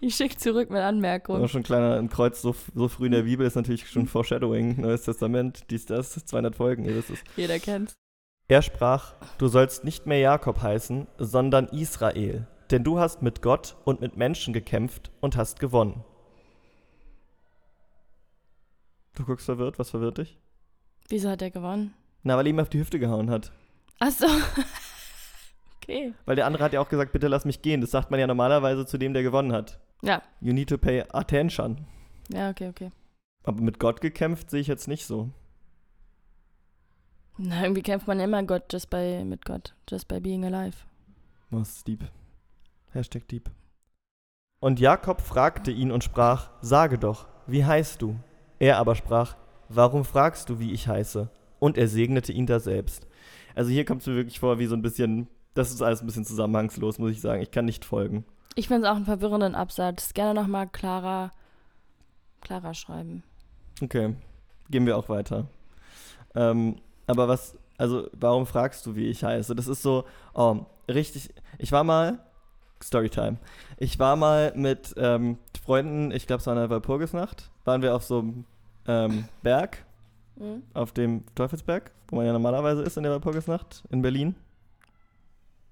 [SPEAKER 1] Ich schicke zurück mit Anmerkung.
[SPEAKER 2] Auch schon ein kleiner ein Kreuz so, so früh in der Bibel ist natürlich schon Foreshadowing. Neues Testament, dies, das, 200 Folgen, ihr wisst es.
[SPEAKER 1] Jeder kennt's.
[SPEAKER 2] Er sprach, du sollst nicht mehr Jakob heißen, sondern Israel, denn du hast mit Gott und mit Menschen gekämpft und hast gewonnen. Du guckst verwirrt, was verwirrt dich?
[SPEAKER 1] Wieso hat er gewonnen?
[SPEAKER 2] Na, weil er ihm auf die Hüfte gehauen hat.
[SPEAKER 1] Ach so. okay.
[SPEAKER 2] Weil der andere hat ja auch gesagt, bitte lass mich gehen. Das sagt man ja normalerweise zu dem, der gewonnen hat.
[SPEAKER 1] Ja.
[SPEAKER 2] You need to pay attention.
[SPEAKER 1] Ja, okay, okay.
[SPEAKER 2] Aber mit Gott gekämpft sehe ich jetzt nicht so.
[SPEAKER 1] Na, irgendwie kämpft man immer Gott just by, mit Gott. Just by being alive.
[SPEAKER 2] Was deep? Hashtag deep. Und Jakob fragte ihn und sprach, sage doch, wie heißt du? Er aber sprach, warum fragst du, wie ich heiße? Und er segnete ihn da selbst. Also hier kommt es mir wirklich vor, wie so ein bisschen, das ist alles ein bisschen zusammenhangslos, muss ich sagen. Ich kann nicht folgen.
[SPEAKER 1] Ich finde es auch einen verwirrenden Absatz. Gerne nochmal klarer, klarer schreiben.
[SPEAKER 2] Okay, gehen wir auch weiter. Ähm, aber was, also warum fragst du, wie ich heiße? Das ist so, oh, richtig, ich war mal, Storytime, ich war mal mit ähm, Freunden, ich glaube es war eine Walpurgisnacht, waren wir auf so einem ähm, Berg,
[SPEAKER 1] Mhm.
[SPEAKER 2] auf dem Teufelsberg, wo man ja normalerweise ist in der Walpurgisnacht in Berlin.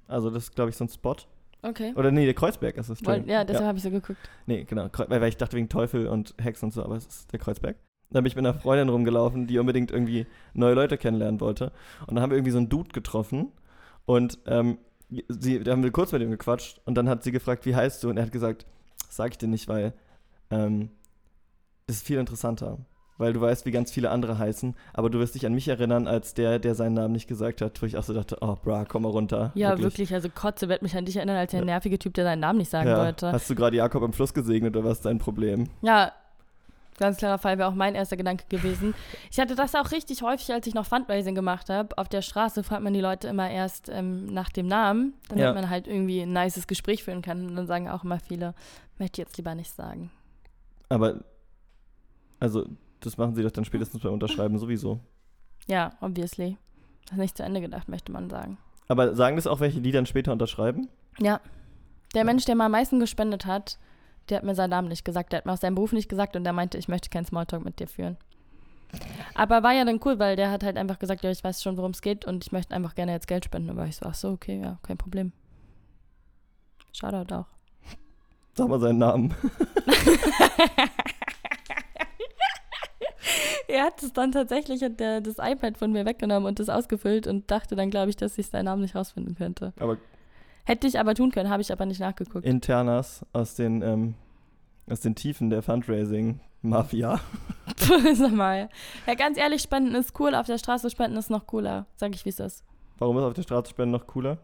[SPEAKER 2] Also das ist, glaube ich, so ein Spot.
[SPEAKER 1] Okay.
[SPEAKER 2] Oder nee, der Kreuzberg ist es.
[SPEAKER 1] Ja, deshalb habe ich so geguckt.
[SPEAKER 2] Nee, genau. Weil, weil ich dachte wegen Teufel und Hex und so, aber es ist der Kreuzberg. Da bin ich mit einer Freundin rumgelaufen, die unbedingt irgendwie neue Leute kennenlernen wollte. Und dann haben wir irgendwie so einen Dude getroffen. Und ähm, sie, da haben wir kurz mit ihm gequatscht. Und dann hat sie gefragt, wie heißt du? Und er hat gesagt, sag ich dir nicht, weil ähm, das ist viel interessanter. Weil du weißt, wie ganz viele andere heißen. Aber du wirst dich an mich erinnern, als der, der seinen Namen nicht gesagt hat. Wo ich auch so dachte, oh, bra, komm mal runter.
[SPEAKER 1] Ja, wirklich. Also Kotze wird mich an dich erinnern, als der nervige Typ, der seinen Namen nicht sagen
[SPEAKER 2] Ja.
[SPEAKER 1] wollte.
[SPEAKER 2] Hast du gerade Jakob im Fluss gesegnet oder was ist dein Problem?
[SPEAKER 1] Ja, ganz klarer Fall wäre auch mein erster Gedanke gewesen. Ich hatte das auch richtig häufig, als ich noch Fundraising gemacht habe. Auf der Straße fragt man die Leute immer erst ähm, nach dem Namen, damit
[SPEAKER 2] Ja.
[SPEAKER 1] man halt irgendwie ein nices Gespräch führen kann. Und dann sagen auch immer viele, möchte ich jetzt lieber nicht sagen.
[SPEAKER 2] Aber, also, das machen sie doch dann spätestens beim Unterschreiben sowieso.
[SPEAKER 1] Ja, obviously. Das ist nicht zu Ende gedacht, möchte man sagen.
[SPEAKER 2] Aber sagen das auch welche, die dann später unterschreiben?
[SPEAKER 1] Ja. Der Mensch, der mir am meisten gespendet hat, der hat mir seinen Namen nicht gesagt. Der hat mir auch seinen Beruf nicht gesagt und der meinte, ich möchte keinen Smalltalk mit dir führen. Aber war ja dann cool, weil der hat halt einfach gesagt, ja, ich weiß schon, worum es geht und ich möchte einfach gerne jetzt Geld spenden. Und war ich so, ach so, okay, ja, kein Problem. Shoutout auch.
[SPEAKER 2] Sag mal seinen Namen.
[SPEAKER 1] Er hat es dann tatsächlich, hat der, das iPad von mir weggenommen und das ausgefüllt und dachte dann, glaube ich, dass ich seinen Namen nicht rausfinden könnte.
[SPEAKER 2] Aber
[SPEAKER 1] Hätte ich aber tun können, habe ich aber nicht nachgeguckt.
[SPEAKER 2] Internas aus den, ähm, aus den Tiefen der Fundraising-Mafia.
[SPEAKER 1] Sag mal. Ja, ganz ehrlich, Spenden ist cool, auf der Straße spenden ist noch cooler. Sag ich, wie es ist.
[SPEAKER 2] Warum ist auf der Straße spenden noch cooler?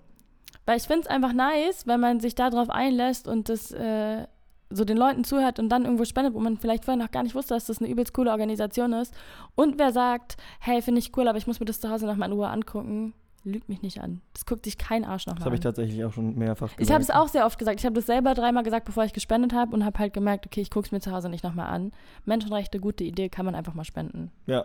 [SPEAKER 1] Weil ich finde es einfach nice, wenn man sich darauf einlässt und das äh, so den Leuten zuhört und dann irgendwo spendet, wo man vielleicht vorher noch gar nicht wusste, dass das eine übelst coole Organisation ist. Und wer sagt, hey, finde ich cool, aber ich muss mir das zu Hause nochmal in Ruhe angucken, lügt mich nicht an. Das guckt sich kein Arsch
[SPEAKER 2] Das
[SPEAKER 1] nochmal
[SPEAKER 2] habe
[SPEAKER 1] an.
[SPEAKER 2] ich tatsächlich auch schon mehrfach gesagt.
[SPEAKER 1] Ich habe es auch sehr oft gesagt. Ich habe das selber dreimal gesagt, bevor ich gespendet habe und habe halt gemerkt, okay, ich gucke es mir zu Hause nicht nochmal an. Menschenrechte, gute Idee, kann man einfach mal spenden.
[SPEAKER 2] Ja.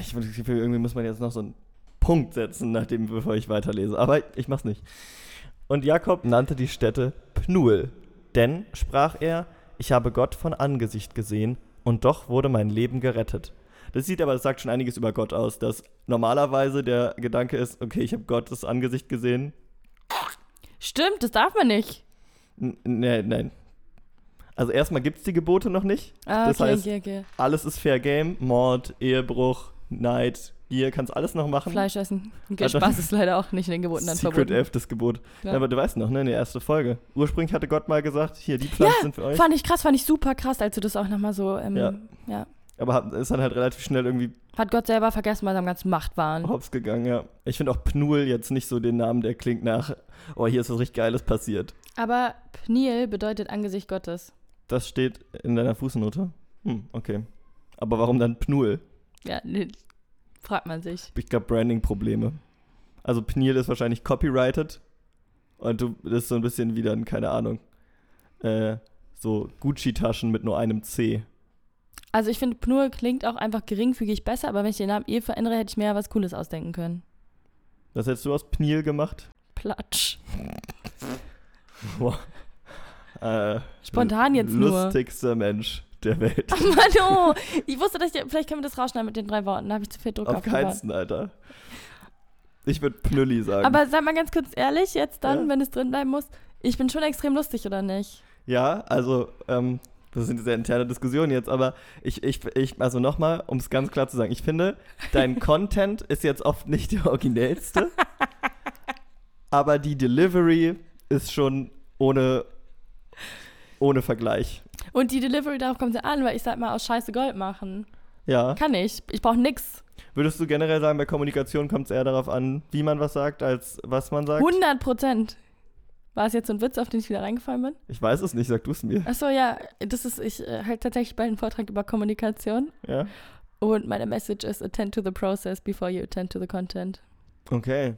[SPEAKER 2] Ich habe das Gefühl, irgendwie muss man jetzt noch so einen Punkt setzen, nachdem, bevor ich weiterlese. Aber ich mach's nicht. Und Jakob nannte die Stätte Pnuel. Denn, sprach er, ich habe Gott von Angesicht gesehen und doch wurde mein Leben gerettet. Das sieht aber, das sagt schon einiges über Gott aus, dass normalerweise der Gedanke ist, okay, ich habe Gottes Angesicht gesehen.
[SPEAKER 1] Stimmt, das darf man nicht.
[SPEAKER 2] N nein, nein. Also erstmal gibt es die Gebote noch nicht.
[SPEAKER 1] Ah,
[SPEAKER 2] Das
[SPEAKER 1] okay,
[SPEAKER 2] heißt,
[SPEAKER 1] okay, okay.
[SPEAKER 2] Alles ist Fair Game. Mord, Ehebruch, Neid, Gier, kannst alles noch machen.
[SPEAKER 1] Fleisch essen. Okay,
[SPEAKER 2] Also-
[SPEAKER 1] Spaß ist leider auch nicht in den Geboten dann
[SPEAKER 2] Secret
[SPEAKER 1] verboten.
[SPEAKER 2] elftes Gebot.
[SPEAKER 1] Ja.
[SPEAKER 2] Ja. aber du weißt noch, ne, in der ersten Folge. Ursprünglich hatte Gott mal gesagt, hier, die Pflanzen sind für euch.
[SPEAKER 1] Fand ich krass, fand ich super krass, als du das auch nochmal so, ähm, ja.
[SPEAKER 2] Ja. Aber hat, ist dann halt relativ schnell irgendwie
[SPEAKER 1] Hat Gott selber vergessen bei seinem ganzen Machtwahn.
[SPEAKER 2] hops gegangen, ja. Ich finde auch Pnuel jetzt nicht so den Namen, der klingt nach, oh, hier ist was richtig Geiles passiert.
[SPEAKER 1] Aber Pniel bedeutet Angesicht Gottes.
[SPEAKER 2] Das steht in deiner Fußnote. Hm, okay. Aber warum dann Pnuel?
[SPEAKER 1] Ja, nee, fragt man sich.
[SPEAKER 2] Ich glaube, Branding-Probleme. Also Pniel ist wahrscheinlich copyrighted. Und du das ist so ein bisschen wie dann, keine Ahnung, äh, so Gucci-Taschen mit nur einem C.
[SPEAKER 1] Also ich finde, Pnul klingt auch einfach geringfügig besser, aber wenn ich den Namen eh verändere, hätte ich mir ja was Cooles ausdenken können.
[SPEAKER 2] Was hättest du aus Pniel gemacht?
[SPEAKER 1] Platsch.
[SPEAKER 2] Boah. Äh,
[SPEAKER 1] Spontan jetzt nur.
[SPEAKER 2] Lustigster Mensch der Welt.
[SPEAKER 1] Ach Mann, oh. Ich wusste, dass ich, vielleicht können wir das rausschneiden mit den drei Worten. Da habe ich zu viel Druck
[SPEAKER 2] Auf
[SPEAKER 1] aufgebaut.
[SPEAKER 2] keinsten, Alter. Ich würde Pnülli sagen.
[SPEAKER 1] Aber sag mal ganz kurz ehrlich, jetzt dann,
[SPEAKER 2] Ja.
[SPEAKER 1] wenn es drin bleiben muss, ich bin schon extrem lustig, oder nicht?
[SPEAKER 2] Ja, also, ähm, das sind sehr interne Diskussionen jetzt, aber ich, ich, ich also nochmal, um es ganz klar zu sagen, ich finde, dein Content ist jetzt oft nicht der originellste, aber die Delivery ist schon ohne, ohne Vergleich.
[SPEAKER 1] Und die Delivery, darauf kommt es an, weil ich sag mal, aus Scheiße Gold machen.
[SPEAKER 2] Ja.
[SPEAKER 1] Kann ich. Ich brauche nix.
[SPEAKER 2] Würdest du generell sagen, bei Kommunikation kommt es eher darauf an, wie man was sagt, als was man sagt?
[SPEAKER 1] 100 Prozent. War es jetzt so ein Witz, auf den ich wieder reingefallen bin?
[SPEAKER 2] Ich weiß es nicht, sag du es mir.
[SPEAKER 1] Achso, ja, das ist, ich äh, halt tatsächlich bald einen Vortrag über Kommunikation.
[SPEAKER 2] Ja.
[SPEAKER 1] Und meine Message ist, attend to the process before you attend to the content.
[SPEAKER 2] Okay.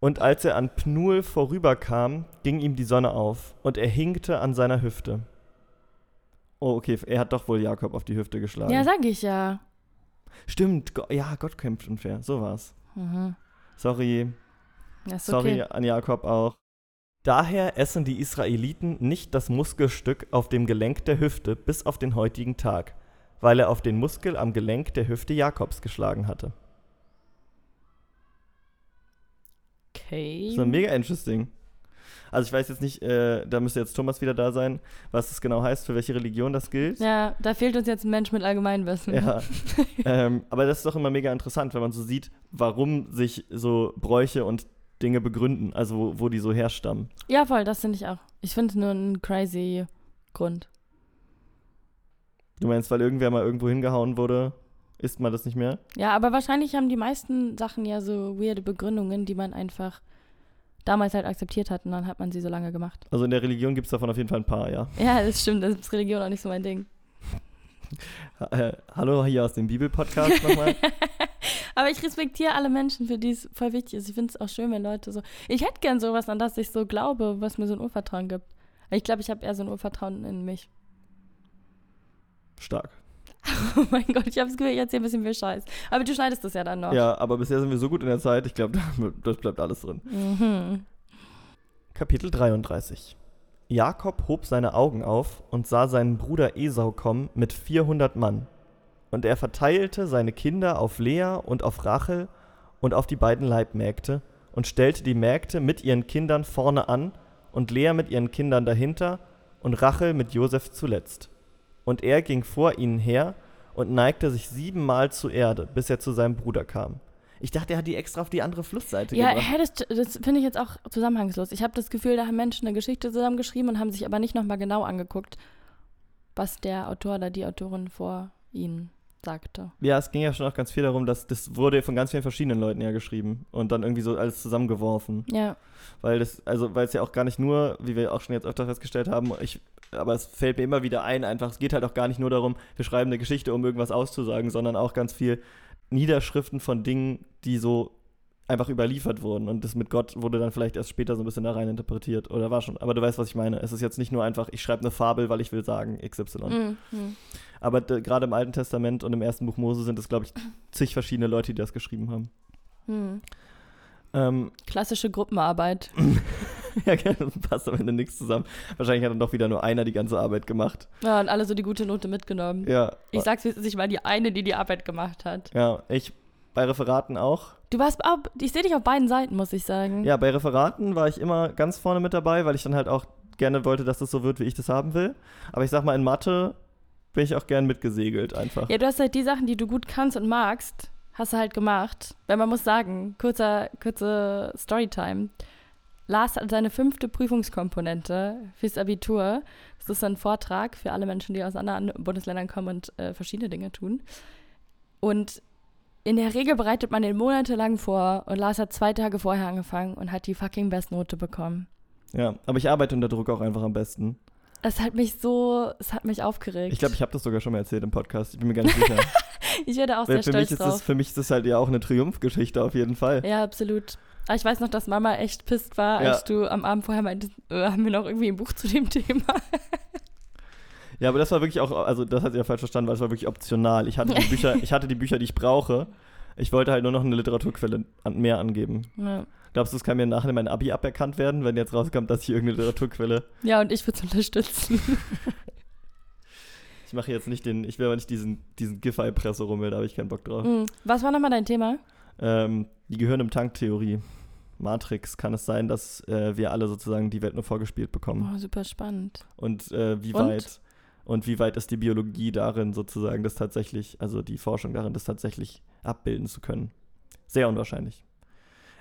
[SPEAKER 2] Und als er an Pnuel vorüberkam, ging ihm die Sonne auf und er hinkte an seiner Hüfte. Oh, okay, er hat doch wohl Jakob auf die Hüfte geschlagen.
[SPEAKER 1] Ja, sag ich ja.
[SPEAKER 2] Stimmt, Go ja, Gott kämpft unfair. So war's.
[SPEAKER 1] Mhm.
[SPEAKER 2] Sorry, sorry
[SPEAKER 1] okay.
[SPEAKER 2] an Jakob auch. Daher essen die Israeliten nicht das Muskelstück auf dem Gelenk der Hüfte bis auf den heutigen Tag, weil er auf den Muskel am Gelenk der Hüfte Jakobs geschlagen hatte.
[SPEAKER 1] Okay.
[SPEAKER 2] So mega interesting. Also ich weiß jetzt nicht, äh, da müsste jetzt Thomas wieder da sein, was das genau heißt, für welche Religion das gilt.
[SPEAKER 1] Ja, da fehlt uns jetzt ein Mensch mit Allgemeinwissen.
[SPEAKER 2] Ja. ähm, aber das ist doch immer mega interessant, wenn man so sieht, warum sich so Bräuche und Dinge begründen, also wo, wo die so herstammen.
[SPEAKER 1] Ja, voll, das finde ich auch. Ich finde es nur ein crazy Grund.
[SPEAKER 2] Du meinst, weil irgendwer mal irgendwo hingehauen wurde, isst man das nicht mehr?
[SPEAKER 1] Ja, aber wahrscheinlich haben die meisten Sachen ja so weirde Begründungen, die man einfach damals halt akzeptiert hat und dann hat man sie so lange gemacht.
[SPEAKER 2] Also in der Religion gibt es davon auf jeden Fall ein paar, ja.
[SPEAKER 1] Ja, das stimmt, das ist Religion auch nicht so mein Ding.
[SPEAKER 2] Äh, hallo hier aus dem Bibel-Podcast nochmal.
[SPEAKER 1] Aber ich respektiere alle Menschen, für die es voll wichtig ist. Ich finde es auch schön, wenn Leute so. Ich hätte gern sowas, an das ich so glaube, was mir so ein Urvertrauen gibt. Ich glaube, ich habe eher so ein Urvertrauen in mich.
[SPEAKER 2] Stark.
[SPEAKER 1] Oh mein Gott, ich habe das Gefühl, ich erzähle ein bisschen viel Scheiß. Aber du schneidest das ja dann noch.
[SPEAKER 2] Ja, aber bisher sind wir so gut in der Zeit, ich glaube, das bleibt alles drin.
[SPEAKER 1] Mhm.
[SPEAKER 2] Kapitel 33 Jakob hob seine Augen auf und sah seinen Bruder Esau kommen mit 400 Mann. Und er verteilte seine Kinder auf Lea und auf Rachel und auf die beiden Leibmägde und stellte die Mägde mit ihren Kindern vorne an und Lea mit ihren Kindern dahinter und Rachel mit Josef zuletzt. Und er ging vor ihnen her und neigte sich siebenmal zur Erde, bis er zu seinem Bruder kam. Ich dachte, er hat die extra auf die andere Flussseite
[SPEAKER 1] Ja,
[SPEAKER 2] gebracht.
[SPEAKER 1] hä, das, das finde ich jetzt auch zusammenhangslos. Ich habe das Gefühl, da haben Menschen eine Geschichte zusammengeschrieben und haben sich aber nicht nochmal genau angeguckt, was der Autor oder die Autorin vor ihnen sagte.
[SPEAKER 2] Ja, es ging ja schon auch ganz viel darum, dass das wurde von ganz vielen verschiedenen Leuten ja geschrieben und dann irgendwie so alles zusammengeworfen.
[SPEAKER 1] Ja,
[SPEAKER 2] Weil das, also weil es ja auch gar nicht nur, wie wir auch schon jetzt öfter festgestellt haben, ich, aber es fällt mir immer wieder ein, einfach, es geht halt auch gar nicht nur darum, wir schreiben eine Geschichte, um irgendwas auszusagen, sondern auch ganz viel Niederschriften von Dingen, die so einfach überliefert wurden. Und das mit Gott wurde dann vielleicht erst später so ein bisschen da rein interpretiert. Oder war schon. Aber du weißt, was ich meine. Es ist jetzt nicht nur einfach, ich schreibe eine Fabel, weil ich will sagen, XY.
[SPEAKER 1] Mhm. Mhm.
[SPEAKER 2] Aber gerade im Alten Testament und im ersten Buch Mose sind es, glaube ich, zig verschiedene Leute, die das geschrieben haben.
[SPEAKER 1] Mhm.
[SPEAKER 2] Ähm,
[SPEAKER 1] Klassische Gruppenarbeit.
[SPEAKER 2] ja, passt am Ende nichts zusammen. Wahrscheinlich hat dann doch wieder nur einer die ganze Arbeit gemacht.
[SPEAKER 1] Ja, und alle so die gute Note mitgenommen.
[SPEAKER 2] Ja.
[SPEAKER 1] Ich sag's, ich war die eine, die die Arbeit gemacht hat.
[SPEAKER 2] Ja, ich bei Referaten auch.
[SPEAKER 1] Du warst auch, ich sehe dich auf beiden Seiten, muss ich sagen.
[SPEAKER 2] Ja, bei Referaten war ich immer ganz vorne mit dabei, weil ich dann halt auch gerne wollte, dass das so wird, wie ich das haben will. Aber ich sag mal, in Mathe bin ich auch gern mitgesegelt einfach.
[SPEAKER 1] Ja, du hast halt die Sachen, die du gut kannst und magst, hast du halt gemacht. Weil man muss sagen, kurzer, kurze Storytime. Lars hat seine fünfte Prüfungskomponente fürs Abitur. Das ist ein Vortrag für alle Menschen, die aus anderen Bundesländern kommen und äh, verschiedene Dinge tun. Und in der Regel bereitet man den monatelang vor und Lars hat zwei Tage vorher angefangen und hat die fucking Bestnote bekommen.
[SPEAKER 2] Ja, aber ich arbeite unter Druck auch einfach am besten.
[SPEAKER 1] Es hat mich so, es hat mich aufgeregt.
[SPEAKER 2] Ich glaube, ich habe das sogar schon mal erzählt im Podcast. Ich bin mir gar nicht sicher.
[SPEAKER 1] ich werde auch
[SPEAKER 2] Weil
[SPEAKER 1] sehr
[SPEAKER 2] für mich
[SPEAKER 1] stolz
[SPEAKER 2] ist
[SPEAKER 1] drauf.
[SPEAKER 2] das, für mich ist das halt ja auch eine Triumphgeschichte auf jeden Fall.
[SPEAKER 1] Ja, absolut. Aber ich weiß noch, dass Mama echt pisst war,
[SPEAKER 2] Ja.
[SPEAKER 1] als du am Abend vorher meintest, äh, haben wir noch irgendwie ein Buch zu dem Thema.
[SPEAKER 2] Ja, aber das war wirklich auch, also das hat sie ja falsch verstanden, weil es war wirklich optional. Ich hatte die Bücher, ich hatte die Bücher, die ich brauche. Ich wollte halt nur noch eine Literaturquelle an, mehr angeben.
[SPEAKER 1] Ja.
[SPEAKER 2] Glaubst du, es kann mir nachher mein Abi aberkannt werden, wenn jetzt rauskommt, dass ich irgendeine Literaturquelle.
[SPEAKER 1] ja, und ich würde es unterstützen.
[SPEAKER 2] Ich mache jetzt nicht den, ich will aber nicht diesen, diesen Giffey-Presse rummeln, da habe ich keinen Bock drauf.
[SPEAKER 1] Mhm. Was war nochmal dein Thema?
[SPEAKER 2] Ähm, die Gehirn im Tank-Theorie. Matrix kann es sein, dass äh, wir alle sozusagen die Welt nur vorgespielt bekommen.
[SPEAKER 1] Oh, super spannend.
[SPEAKER 2] Und äh, wie
[SPEAKER 1] Und?
[SPEAKER 2] weit und wie weit ist die Biologie darin, sozusagen das tatsächlich, also die Forschung darin, das tatsächlich abbilden zu können? Sehr unwahrscheinlich.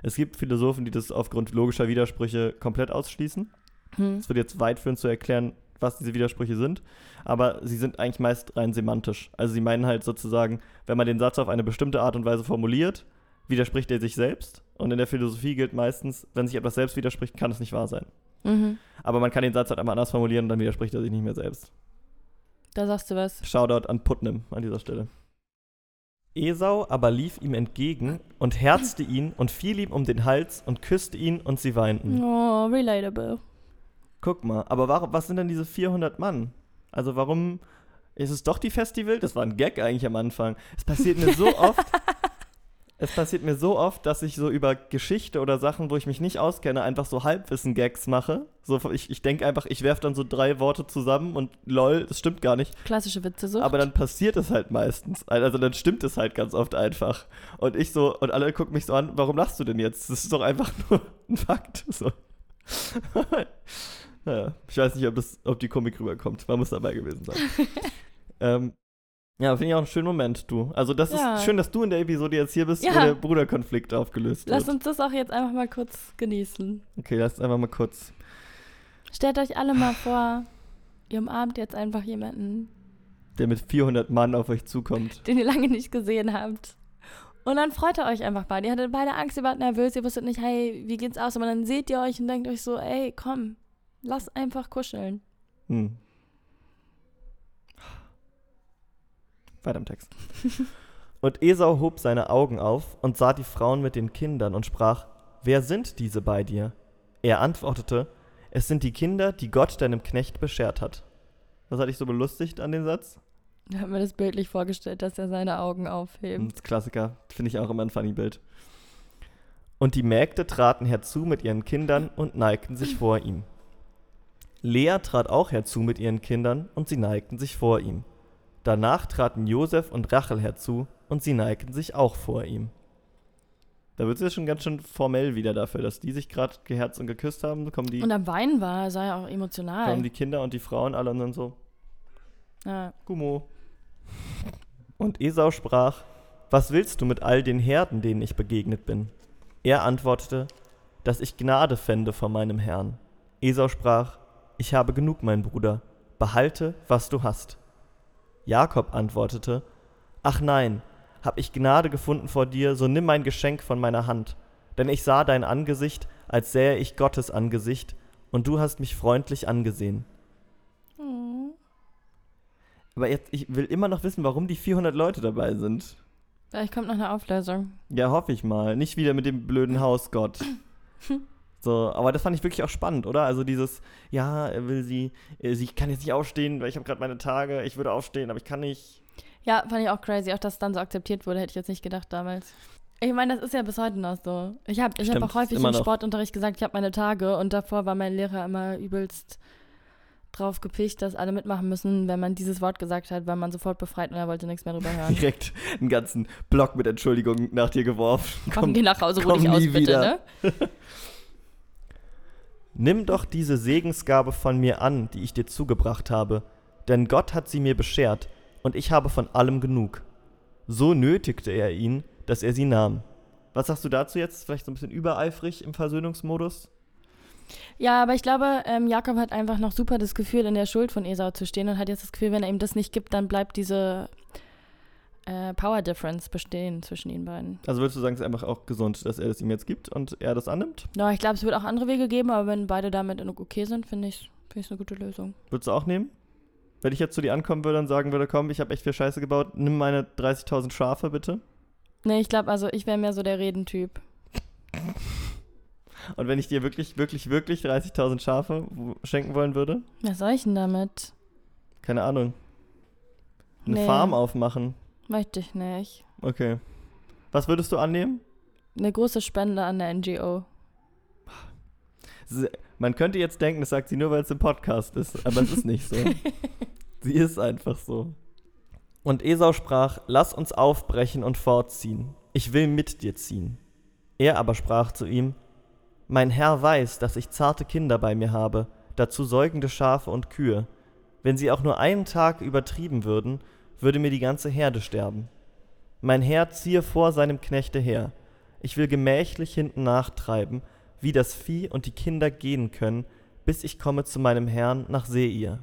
[SPEAKER 2] Es gibt Philosophen, die das aufgrund logischer Widersprüche komplett ausschließen.
[SPEAKER 1] Hm.
[SPEAKER 2] Es wird jetzt weit führen zu erklären, was diese Widersprüche sind, aber sie sind eigentlich meist rein semantisch. Also sie meinen halt sozusagen, wenn man den Satz auf eine bestimmte Art und Weise formuliert, widerspricht er sich selbst. Und in der Philosophie gilt meistens, wenn sich etwas selbst widerspricht, kann es nicht wahr sein.
[SPEAKER 1] Mhm.
[SPEAKER 2] Aber man kann den Satz halt einmal anders formulieren und dann widerspricht er sich nicht mehr selbst.
[SPEAKER 1] Da sagst du was.
[SPEAKER 2] Shoutout an Putnam an dieser Stelle. Esau aber lief ihm entgegen und herzte ihn und fiel ihm um den Hals und küsste ihn und sie weinten.
[SPEAKER 1] Oh, relatable.
[SPEAKER 2] Guck mal, aber warum, was sind denn diese 400 Mann? Also warum ist es doch die Festival? Das war ein Gag eigentlich am Anfang. Es passiert mir so oft, es passiert mir so oft, dass ich so über Geschichte oder Sachen, wo ich mich nicht auskenne, einfach so Halbwissen-Gags mache. So, ich ich denke einfach, ich werfe dann so drei Worte zusammen und lol, das stimmt gar nicht.
[SPEAKER 1] Klassische Witze so.
[SPEAKER 2] Aber dann passiert es halt meistens. Also dann stimmt es halt ganz oft einfach. Und ich so, und alle gucken mich so an, warum lachst du denn jetzt? Das ist doch einfach nur ein Fakt. So. naja, ich weiß nicht, ob, das, ob die Komik rüberkommt. Man muss dabei gewesen sein. ähm, ja, finde ich auch einen schönen Moment, du. Also das
[SPEAKER 1] Ja.
[SPEAKER 2] ist schön, dass du in der Episode jetzt hier bist, wo
[SPEAKER 1] Ja.
[SPEAKER 2] der Bruderkonflikt aufgelöst
[SPEAKER 1] Lass
[SPEAKER 2] wird.
[SPEAKER 1] uns das auch jetzt einfach mal kurz genießen.
[SPEAKER 2] Okay, lass einfach mal kurz.
[SPEAKER 1] Stellt euch alle mal vor, ihr umarmt jetzt einfach jemanden,
[SPEAKER 2] Der mit 400 Mann auf euch zukommt.
[SPEAKER 1] den ihr lange nicht gesehen habt. Und dann freut ihr euch einfach mal. Ihr hattet beide Angst, ihr wart nervös, ihr wusstet nicht, hey, wie geht's aus? Aber dann seht ihr euch und denkt euch so, ey, komm, lass einfach kuscheln.
[SPEAKER 2] Hm. Weiter im Text. und Esau hob seine Augen auf und sah die Frauen mit den Kindern und sprach: Wer sind diese bei dir? Er antwortete: Es sind die Kinder, die Gott deinem Knecht beschert hat. Was hat dich so belustigt an dem Satz?
[SPEAKER 1] Ich habe mir das bildlich vorgestellt, dass er seine Augen
[SPEAKER 2] Hm,
[SPEAKER 1] aufhebt.
[SPEAKER 2] Das Klassiker, finde ich auch immer ein funny Bild. Und die Mägde traten herzu mit ihren Kindern und neigten sich vor ihm. Lea trat auch herzu mit ihren Kindern und sie neigten sich vor ihm. Danach traten Josef und Rachel herzu und sie neigten sich auch vor ihm. Da wird es ja schon ganz schön formell wieder dafür, dass die sich gerade geherzt und geküsst haben. Kommen die,
[SPEAKER 1] Und am Weinen war er, sei ja auch emotional.
[SPEAKER 2] kommen die Kinder und die Frauen alle und dann so,
[SPEAKER 1] ja.
[SPEAKER 2] Gummo. Und Esau sprach, was willst du mit all den Herden, denen ich begegnet bin? Er antwortete, dass ich Gnade fände vor meinem Herrn. Esau sprach, ich habe genug, mein Bruder, behalte, was du hast. Jakob antwortete, ach nein, hab ich Gnade gefunden vor dir, so nimm mein Geschenk von meiner Hand, denn ich sah dein Angesicht, als sähe ich Gottes Angesicht, und du hast mich freundlich angesehen.
[SPEAKER 1] Oh.
[SPEAKER 2] Aber jetzt, ich will immer noch wissen, warum die 400 Leute dabei sind.
[SPEAKER 1] Vielleicht kommt noch eine Auflösung.
[SPEAKER 2] Ja, hoffe ich mal. Nicht wieder mit dem blöden Hausgott. So, aber das fand ich wirklich auch spannend, oder? Also dieses, ja, er will sie, äh, sie kann jetzt nicht aufstehen, weil ich habe gerade meine Tage, ich würde aufstehen, aber ich kann nicht.
[SPEAKER 1] Ja, fand ich auch crazy, auch dass es dann so akzeptiert wurde, hätte ich jetzt nicht gedacht damals. Ich meine, das ist ja bis heute noch so. Ich habe ich hab auch häufig im. Sportunterricht gesagt, ich habe meine Tage und davor war mein Lehrer immer übelst drauf gepicht, dass alle mitmachen müssen, wenn man dieses Wort gesagt hat, war man sofort befreit und er wollte nichts mehr drüber hören.
[SPEAKER 2] Direkt einen ganzen Block mit Entschuldigung nach dir geworfen.
[SPEAKER 1] Komm, geh nach Hause, ruh
[SPEAKER 2] komm
[SPEAKER 1] dich aus,
[SPEAKER 2] nie
[SPEAKER 1] bitte,
[SPEAKER 2] wieder.
[SPEAKER 1] ne?
[SPEAKER 2] Nimm doch diese Segensgabe von mir an, die ich dir zugebracht habe, denn Gott hat sie mir beschert, und ich habe von allem genug. So nötigte er ihn, dass er sie nahm. Was sagst du dazu jetzt? Vielleicht so ein bisschen übereifrig im Versöhnungsmodus?
[SPEAKER 1] Ja, aber ich glaube, ähm, Jakob hat einfach noch super das Gefühl, in der Schuld von Esau zu stehen und hat jetzt das Gefühl, wenn er ihm das nicht gibt, dann bleibt diese äh, Power Difference bestehen zwischen ihnen beiden.
[SPEAKER 2] Also würdest du sagen, es ist einfach auch gesund, dass er das ihm jetzt gibt und er das annimmt?
[SPEAKER 1] Ja, ich glaube, es wird auch andere Wege geben, aber wenn beide damit okay sind, finde ich es eine gute Lösung.
[SPEAKER 2] Würdest du auch nehmen? Wenn ich jetzt zu dir ankommen würde und sagen würde, komm, ich habe echt viel Scheiße gebaut, nimm meine 30.000 Schafe bitte.
[SPEAKER 1] Nee, ich glaube, also ich wäre mehr so der Redentyp.
[SPEAKER 2] Und wenn ich dir wirklich, wirklich, wirklich 30.000 Schafe schenken wollen würde?
[SPEAKER 1] Was soll ich denn damit?
[SPEAKER 2] Keine Ahnung. Eine
[SPEAKER 1] Nee.
[SPEAKER 2] Farm aufmachen.
[SPEAKER 1] Möchte ich nicht.
[SPEAKER 2] Okay. Was würdest du annehmen?
[SPEAKER 1] Eine große Spende an der NGO.
[SPEAKER 2] Man könnte jetzt denken, das sagt sie nur, weil es im Podcast ist, aber es ist nicht so. sie ist einfach so. Und Esau sprach, lass uns aufbrechen und fortziehen. Ich will mit dir ziehen. Er aber sprach zu ihm, mein Herr weiß, dass ich zarte Kinder bei mir habe, dazu säugende Schafe und Kühe. Wenn sie auch nur einen Tag übertrieben würden, würde mir die ganze Herde sterben. Mein Herr ziehe vor seinem Knechte her. Ich will gemächlich hinten nachtreiben, wie das Vieh und die Kinder gehen können, bis ich komme zu meinem Herrn nach Seir.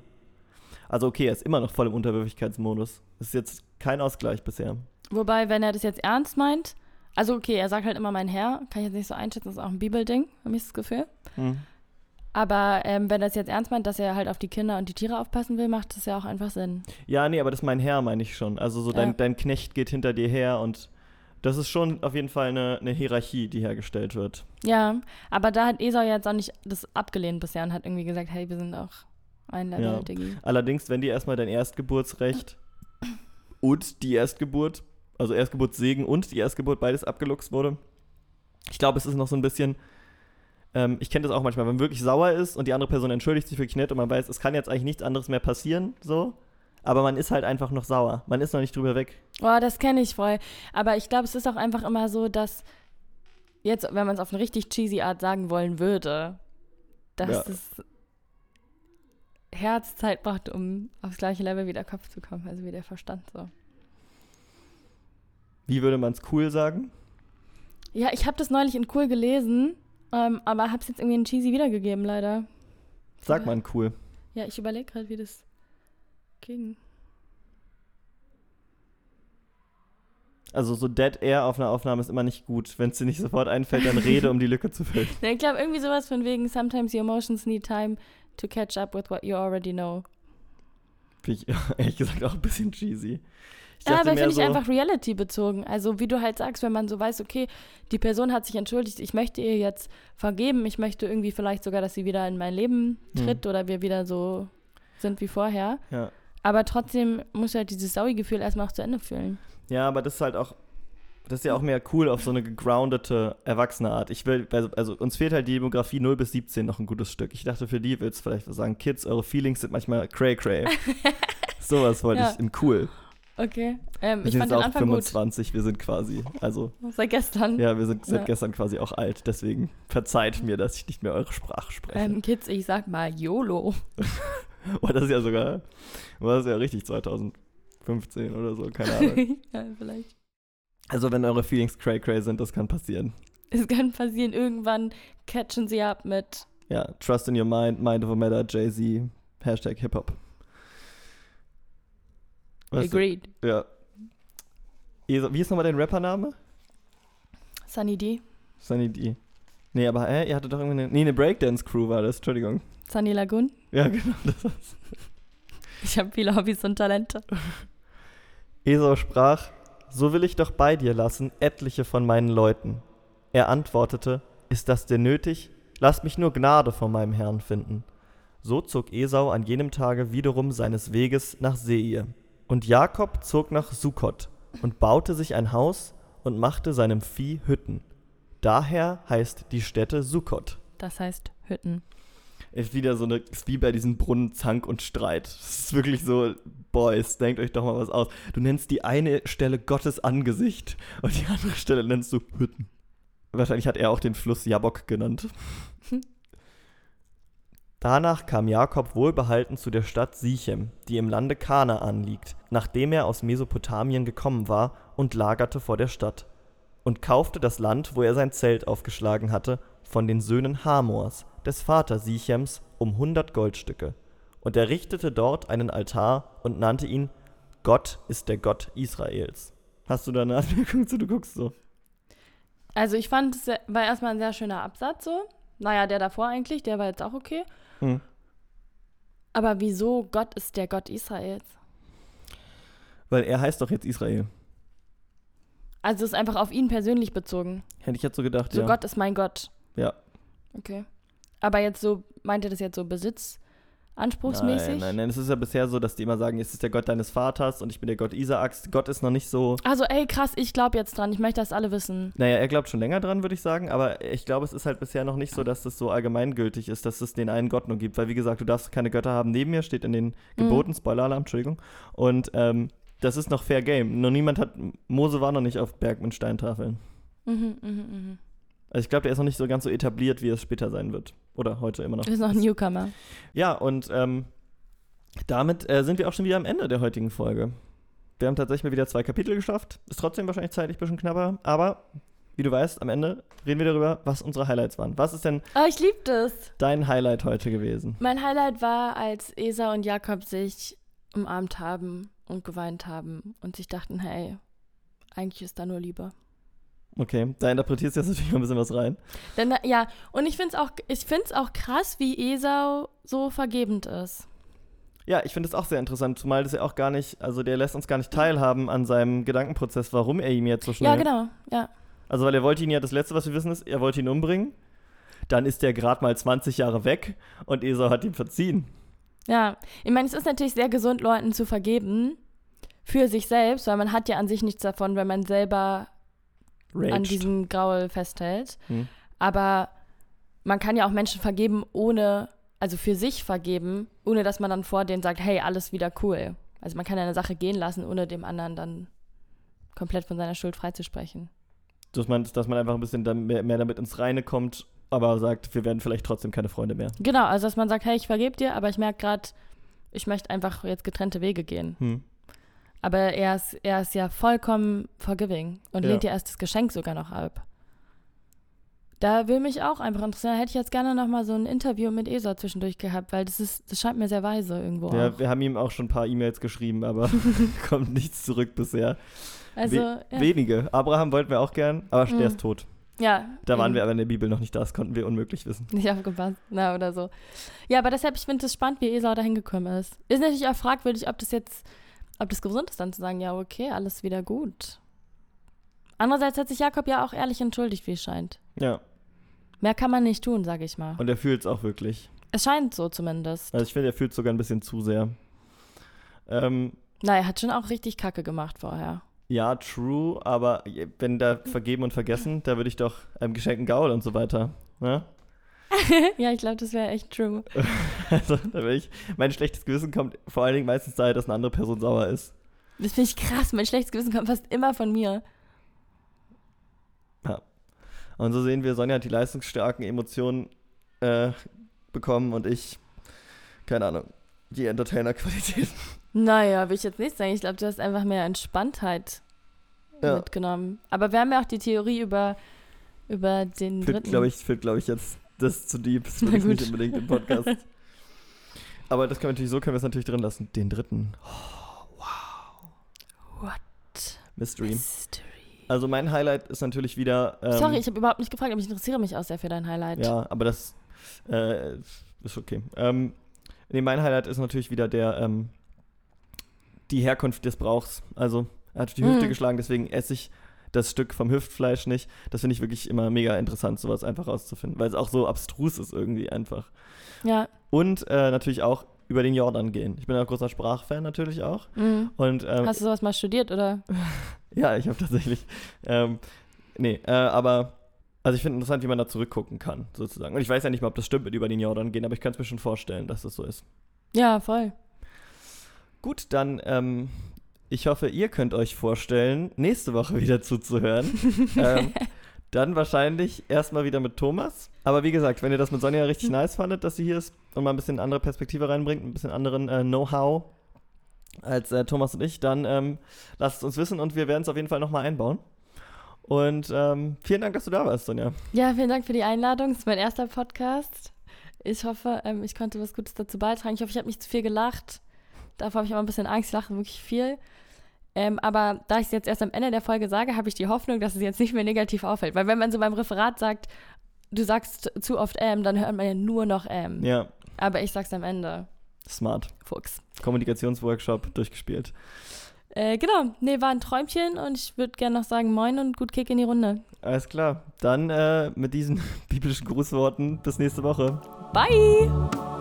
[SPEAKER 2] Also okay, er ist immer noch voll im Unterwürfigkeitsmodus. Das ist jetzt kein Ausgleich bisher.
[SPEAKER 1] Wobei, wenn er das jetzt ernst meint, also okay, er sagt halt immer mein Herr, kann ich jetzt nicht so einschätzen, das ist auch ein Bibelding, habe ich das Gefühl.
[SPEAKER 2] Hm.
[SPEAKER 1] Aber ähm, wenn er das jetzt ernst meint, dass er halt auf die Kinder und die Tiere aufpassen will, macht das ja auch einfach Sinn.
[SPEAKER 2] Ja, nee, aber das ist mein Herr, meine ich schon. Also so dein,
[SPEAKER 1] Ja.
[SPEAKER 2] dein Knecht geht hinter dir her und das ist schon auf jeden Fall eine, eine Hierarchie, die hergestellt wird.
[SPEAKER 1] Ja, aber da hat Esau jetzt auch nicht das abgelehnt bisher und hat irgendwie gesagt, hey, wir sind auch ein Level,
[SPEAKER 2] Ja. Allerdings, wenn dir erstmal dein Erstgeburtsrecht und die Erstgeburt, also Erstgeburtssegen und die Erstgeburt beides abgeluchst wurde, ich glaube, es ist noch so ein bisschen, ähm, ich kenne das auch manchmal, wenn man wirklich sauer ist und die andere Person entschuldigt sich wirklich nett und man weiß, es kann jetzt eigentlich nichts anderes mehr passieren, so, aber man ist halt einfach noch sauer. Man ist noch nicht drüber weg.
[SPEAKER 1] Oh, das kenne ich voll. Aber ich glaube, es ist auch einfach immer so, dass jetzt, wenn man es auf eine richtig cheesy Art sagen wollen würde, dass
[SPEAKER 2] Ja.
[SPEAKER 1] das Herz Zeit braucht, um aufs gleiche Level wie der Kopf zu kommen, also wie der Verstand so.
[SPEAKER 2] Wie würde man es cool sagen?
[SPEAKER 1] Ja, ich habe das neulich in cool gelesen, ähm, aber habe es jetzt irgendwie in cheesy wiedergegeben, leider.
[SPEAKER 2] Sag mal cool.
[SPEAKER 1] Ja, ich überlege gerade, wie das ging.
[SPEAKER 2] Also so Dead Air auf einer Aufnahme ist immer nicht gut. Wenn es dir nicht sofort einfällt, dann rede, um die Lücke zu füllen.
[SPEAKER 1] Ja, ich glaube, irgendwie sowas von wegen, sometimes your emotions need time to catch up with what you already know.
[SPEAKER 2] Finde ich ehrlich gesagt auch ein bisschen cheesy. Ich
[SPEAKER 1] Ja, aber finde ich
[SPEAKER 2] so,
[SPEAKER 1] einfach reality bezogen. Also wie du halt sagst, wenn man so weiß, okay, die Person hat sich entschuldigt, ich möchte ihr jetzt vergeben, ich möchte irgendwie vielleicht sogar, dass sie wieder in mein Leben
[SPEAKER 2] Hm.
[SPEAKER 1] tritt oder wir wieder so sind wie vorher.
[SPEAKER 2] ja.
[SPEAKER 1] Aber trotzdem muss halt dieses Saui-Gefühl erstmal auch zu Ende fühlen.
[SPEAKER 2] ja, aber das ist halt auch, das ist ja auch mehr cool auf so eine gegroundete, erwachsene Art. Ich will, also, also uns fehlt halt die Demografie 0 bis 17 noch ein gutes Stück. Ich dachte, für die willst du vielleicht was sagen. Kids, eure Feelings sind manchmal cray cray. Sowas wollte
[SPEAKER 1] Ja.
[SPEAKER 2] ich in cool.
[SPEAKER 1] Okay. Ähm,
[SPEAKER 2] Wir
[SPEAKER 1] ich
[SPEAKER 2] sind
[SPEAKER 1] fand
[SPEAKER 2] jetzt auch
[SPEAKER 1] Anfang gut.
[SPEAKER 2] 25, wir sind quasi, also,
[SPEAKER 1] Seit gestern.
[SPEAKER 2] ja, wir sind seit
[SPEAKER 1] Ja.
[SPEAKER 2] gestern quasi auch alt. Deswegen verzeiht mir, dass ich nicht mehr eure Sprache spreche.
[SPEAKER 1] Ähm, Kids, ich sag mal YOLO.
[SPEAKER 2] Oh, das ist ja sogar, oh, das ist ja richtig 2015 oder so, keine Ahnung.
[SPEAKER 1] ja, vielleicht.
[SPEAKER 2] Also wenn eure Feelings cray cray sind, das kann passieren.
[SPEAKER 1] Es kann passieren, irgendwann catchen sie ab mit
[SPEAKER 2] Ja, Trust in Your Mind, Mind over Matter, Jay-Z, Hashtag Hip-Hop. Weißt du-
[SPEAKER 1] Agreed.
[SPEAKER 2] Ja. Ihr- Wie ist nochmal dein Rappername?
[SPEAKER 1] Sunny D.
[SPEAKER 2] Sunny D. Nee, aber hä, ihr hattet doch irgendwie eine, nee, eine Breakdance-Crew war das, Entschuldigung.
[SPEAKER 1] Sunny Lagoon.
[SPEAKER 2] Ja, genau. Das war's.
[SPEAKER 1] Ich habe viele Hobbys und Talente.
[SPEAKER 2] Esau sprach, so will ich doch bei dir lassen etliche von meinen Leuten. Er antwortete, ist das denn nötig? Lass mich nur Gnade vor meinem Herrn finden. So zog Esau an jenem Tage wiederum seines Weges nach Seir. Und Jakob zog nach Sukkot und baute sich ein Haus und machte seinem Vieh Hütten. Daher heißt die Stätte Sukkot.
[SPEAKER 1] Das heißt Hütten.
[SPEAKER 2] Ist wieder so eine, ist wie bei diesem Brunnen Zank und Streit. Das ist wirklich so, Boys, denkt euch doch mal was aus. Du nennst die eine Stelle Gottes Angesicht und die andere Stelle nennst du Hütten. Wahrscheinlich hat er auch den Fluss Jabok genannt. Danach kam Jakob wohlbehalten zu der Stadt Sichem, die im Lande Kanaan liegt, nachdem er aus Mesopotamien gekommen war und lagerte vor der Stadt. Und kaufte das Land, wo er sein Zelt aufgeschlagen hatte, von den Söhnen Hamors, des Vaters Sichems um 100 Goldstücke. Und er richtete dort einen Altar und nannte ihn Gott ist der Gott Israels. Hast du da eine Anmerkung zu? Du guckst so.
[SPEAKER 1] Also ich fand, es war erstmal ein sehr schöner Absatz so. Naja, der davor eigentlich, der war jetzt auch okay.
[SPEAKER 2] Hm.
[SPEAKER 1] Aber wieso Gott ist der Gott Israels?
[SPEAKER 2] Weil er heißt doch jetzt Israel.
[SPEAKER 1] Also es ist einfach auf ihn persönlich bezogen.
[SPEAKER 2] Hätte ich jetzt so gedacht,
[SPEAKER 1] So
[SPEAKER 2] ja.
[SPEAKER 1] Gott ist mein Gott.
[SPEAKER 2] Ja.
[SPEAKER 1] Okay. Aber jetzt so, meint ihr das jetzt so besitzanspruchsmäßig?
[SPEAKER 2] Nein, nein, nein. Es ist ja bisher so, dass die immer sagen, es ist der Gott deines Vaters und ich bin der Gott Isaaks. Gott ist noch nicht so.
[SPEAKER 1] Also ey, krass, ich glaube jetzt dran. Ich möchte, dass alle wissen.
[SPEAKER 2] Naja, er glaubt schon länger dran, würde ich sagen, aber ich glaube, es ist halt bisher noch nicht so, dass das so allgemeingültig ist, dass es den einen Gott nur gibt. Weil, wie gesagt, du darfst keine Götter haben neben mir, steht in den Geboten, Spoiler-Alarm, Entschuldigung. Und ähm, das ist noch Fair Game. Nur niemand hat, Mose war noch nicht auf Berg mit Steintafeln.
[SPEAKER 1] Mhm, mhm, mhm.
[SPEAKER 2] Also ich glaube, der ist noch nicht so ganz so etabliert, wie es später sein wird. Oder heute immer noch.
[SPEAKER 1] Du bist noch ein Newcomer.
[SPEAKER 2] Ja, und ähm, damit äh, sind wir auch schon wieder am Ende der heutigen Folge. Wir haben tatsächlich mal wieder zwei Kapitel geschafft. Ist trotzdem wahrscheinlich zeitlich ein bisschen knapper, aber wie du weißt, am Ende reden wir darüber, was unsere Highlights waren. Was ist denn
[SPEAKER 1] Oh, ich liebe das.
[SPEAKER 2] dein Highlight heute gewesen?
[SPEAKER 1] Mein Highlight war, als Esa und Jakob sich umarmt haben und geweint haben und sich dachten, hey, eigentlich ist da nur Liebe.
[SPEAKER 2] Okay, da interpretierst du jetzt natürlich ein bisschen was rein.
[SPEAKER 1] Denn, ja, und ich finde es auch, ich find's auch krass, wie Esau so vergebend ist.
[SPEAKER 2] Ja, ich finde es auch sehr interessant, zumal das ja auch gar nicht, also der lässt uns gar nicht teilhaben an seinem Gedankenprozess, warum er ihm jetzt so schnell.
[SPEAKER 1] Ja, genau, ja.
[SPEAKER 2] Also, weil er wollte ihn ja, das Letzte, was wir wissen, ist, er wollte ihn umbringen. Dann ist der gerade mal 20 Jahre weg und Esau hat ihm verziehen.
[SPEAKER 1] Ja, ich meine, es ist natürlich sehr gesund, Leuten zu vergeben. Für sich selbst, weil man hat ja an sich nichts davon, wenn man selber an
[SPEAKER 2] Raged.
[SPEAKER 1] diesem Graul festhält.
[SPEAKER 2] Hm.
[SPEAKER 1] Aber man kann ja auch Menschen vergeben, ohne, also für sich vergeben, ohne dass man dann vor denen sagt, hey, alles wieder cool. Also man kann ja eine Sache gehen lassen, ohne dem anderen dann komplett von seiner Schuld freizusprechen.
[SPEAKER 2] Dass man, dass man einfach ein bisschen mehr, mehr damit ins Reine kommt, aber sagt, wir werden vielleicht trotzdem keine Freunde mehr.
[SPEAKER 1] Genau, also dass man sagt, hey, ich vergebe dir, aber ich merke gerade, ich möchte einfach jetzt getrennte Wege gehen.
[SPEAKER 2] Hm.
[SPEAKER 1] Aber er ist, er ist ja vollkommen forgiving und
[SPEAKER 2] Ja.
[SPEAKER 1] lehnt dir erst das Geschenk sogar noch ab. Da will mich auch einfach interessieren. Hätte ich jetzt gerne noch mal so ein Interview mit Esau zwischendurch gehabt, weil das ist, das scheint mir sehr weise irgendwo
[SPEAKER 2] Ja,
[SPEAKER 1] auch.
[SPEAKER 2] wir haben ihm auch schon ein paar E-Mails geschrieben, aber kommt nichts zurück bisher.
[SPEAKER 1] Also,
[SPEAKER 2] We
[SPEAKER 1] ja.
[SPEAKER 2] Wenige. Abraham wollten wir auch gern, aber der
[SPEAKER 1] Mhm.
[SPEAKER 2] ist tot.
[SPEAKER 1] ja.
[SPEAKER 2] Da waren
[SPEAKER 1] eben.
[SPEAKER 2] wir aber in der Bibel noch nicht da, das konnten wir unmöglich wissen.
[SPEAKER 1] Nicht aufgepasst. Na, oder so. Ja, aber deshalb, ich finde es spannend, wie Esau da hingekommen ist. Ist natürlich auch fragwürdig, ob das jetzt, ob das gesund ist, dann zu sagen, ja, okay, alles wieder gut. Andererseits hat sich Jakob ja auch ehrlich entschuldigt, wie es scheint.
[SPEAKER 2] Ja,
[SPEAKER 1] Mehr kann man nicht tun, sage ich mal.
[SPEAKER 2] und er fühlt es auch wirklich.
[SPEAKER 1] Es scheint so zumindest.
[SPEAKER 2] Also ich finde, er fühlt sogar ein bisschen zu sehr. Ähm,
[SPEAKER 1] Na, er hat schon auch richtig Kacke gemacht vorher.
[SPEAKER 2] ja, true, aber wenn da vergeben und vergessen, da würde ich doch einem geschenkten Gaul und so weiter. Ne?
[SPEAKER 1] Ja, ich glaube, das wäre echt true.
[SPEAKER 2] Also, da ich, mein schlechtes Gewissen kommt vor allen Dingen meistens daher, dass eine andere Person sauer ist.
[SPEAKER 1] Das finde ich krass. Mein schlechtes Gewissen kommt fast immer von mir.
[SPEAKER 2] Und so sehen wir, Sonja hat die leistungsstarken Emotionen äh, bekommen und ich, keine Ahnung, die Entertainer-Qualität.
[SPEAKER 1] Naja, will ich jetzt nicht sagen. Ich glaube, du hast einfach mehr Entspanntheit
[SPEAKER 2] Ja.
[SPEAKER 1] mitgenommen. Aber wir haben ja auch die Theorie über, über den
[SPEAKER 2] Führt,
[SPEAKER 1] dritten.
[SPEAKER 2] glaube ich, führt, glaube ich, jetzt das zu deep. Das will ich nicht unbedingt im Podcast. Aber das können wir natürlich, so können wir es natürlich drin lassen. Den dritten.
[SPEAKER 1] What?
[SPEAKER 2] Mystery.
[SPEAKER 1] Mystery.
[SPEAKER 2] Also mein Highlight ist natürlich wieder. Ähm,
[SPEAKER 1] Sorry, ich habe überhaupt nicht gefragt, aber ich interessiere mich auch sehr für dein Highlight.
[SPEAKER 2] Ja, aber das äh, ist okay. Ähm, nee, mein Highlight ist natürlich wieder der, ähm, die Herkunft des Brauchs. Also, er hat die Hüfte
[SPEAKER 1] Hm.
[SPEAKER 2] geschlagen, deswegen esse ich das Stück vom Hüftfleisch nicht. Das finde ich wirklich immer mega interessant, sowas einfach rauszufinden, weil es auch so abstrus ist irgendwie einfach.
[SPEAKER 1] Ja.
[SPEAKER 2] Und äh, natürlich auch über den Jordan gehen. Ich bin ein großer Sprachfan natürlich auch.
[SPEAKER 1] Mhm.
[SPEAKER 2] Und ähm,
[SPEAKER 1] Hast du sowas mal studiert, oder?
[SPEAKER 2] ja, ich habe tatsächlich. Ähm, nee, äh, aber. Also ich finde interessant, wie man da zurückgucken kann, sozusagen. Und ich weiß ja nicht mal, ob das stimmt mit über den Jordan gehen, aber ich kann es mir schon vorstellen, dass das so ist.
[SPEAKER 1] Ja, voll.
[SPEAKER 2] Gut, dann, ähm, ich hoffe, ihr könnt euch vorstellen, nächste Woche wieder zuzuhören. ähm, dann wahrscheinlich erstmal wieder mit Thomas. Aber wie gesagt, wenn ihr das mit Sonja richtig nice fandet, dass sie hier ist und mal ein bisschen andere Perspektive reinbringt, ein bisschen anderen äh, Know-how als äh, Thomas und ich, dann ähm, lasst es uns wissen und wir werden es auf jeden Fall nochmal einbauen. Und ähm, vielen Dank, dass du da warst, Sonja.
[SPEAKER 1] Ja, vielen Dank für die Einladung. Das ist mein erster Podcast. Ich hoffe, ähm, ich konnte was Gutes dazu beitragen. Ich hoffe, ich habe nicht zu viel gelacht. Davor habe ich immer ein bisschen Angst. Ich lache wirklich viel. Ähm, aber da ich es jetzt erst am Ende der Folge sage, habe ich die Hoffnung, dass es jetzt nicht mehr negativ auffällt. Weil wenn man so beim Referat sagt, du sagst zu oft ähm, dann hört man ja nur noch ähm.
[SPEAKER 2] Ja,
[SPEAKER 1] Aber ich sag's am Ende.
[SPEAKER 2] smart.
[SPEAKER 1] Fuchs.
[SPEAKER 2] Kommunikationsworkshop durchgespielt.
[SPEAKER 1] Äh, genau. Nee, war ein Träumchen und ich würde gerne noch sagen Moin und gut Kick in die Runde.
[SPEAKER 2] Alles klar. Dann äh, mit diesen biblischen Grußworten bis nächste Woche.
[SPEAKER 1] Bye!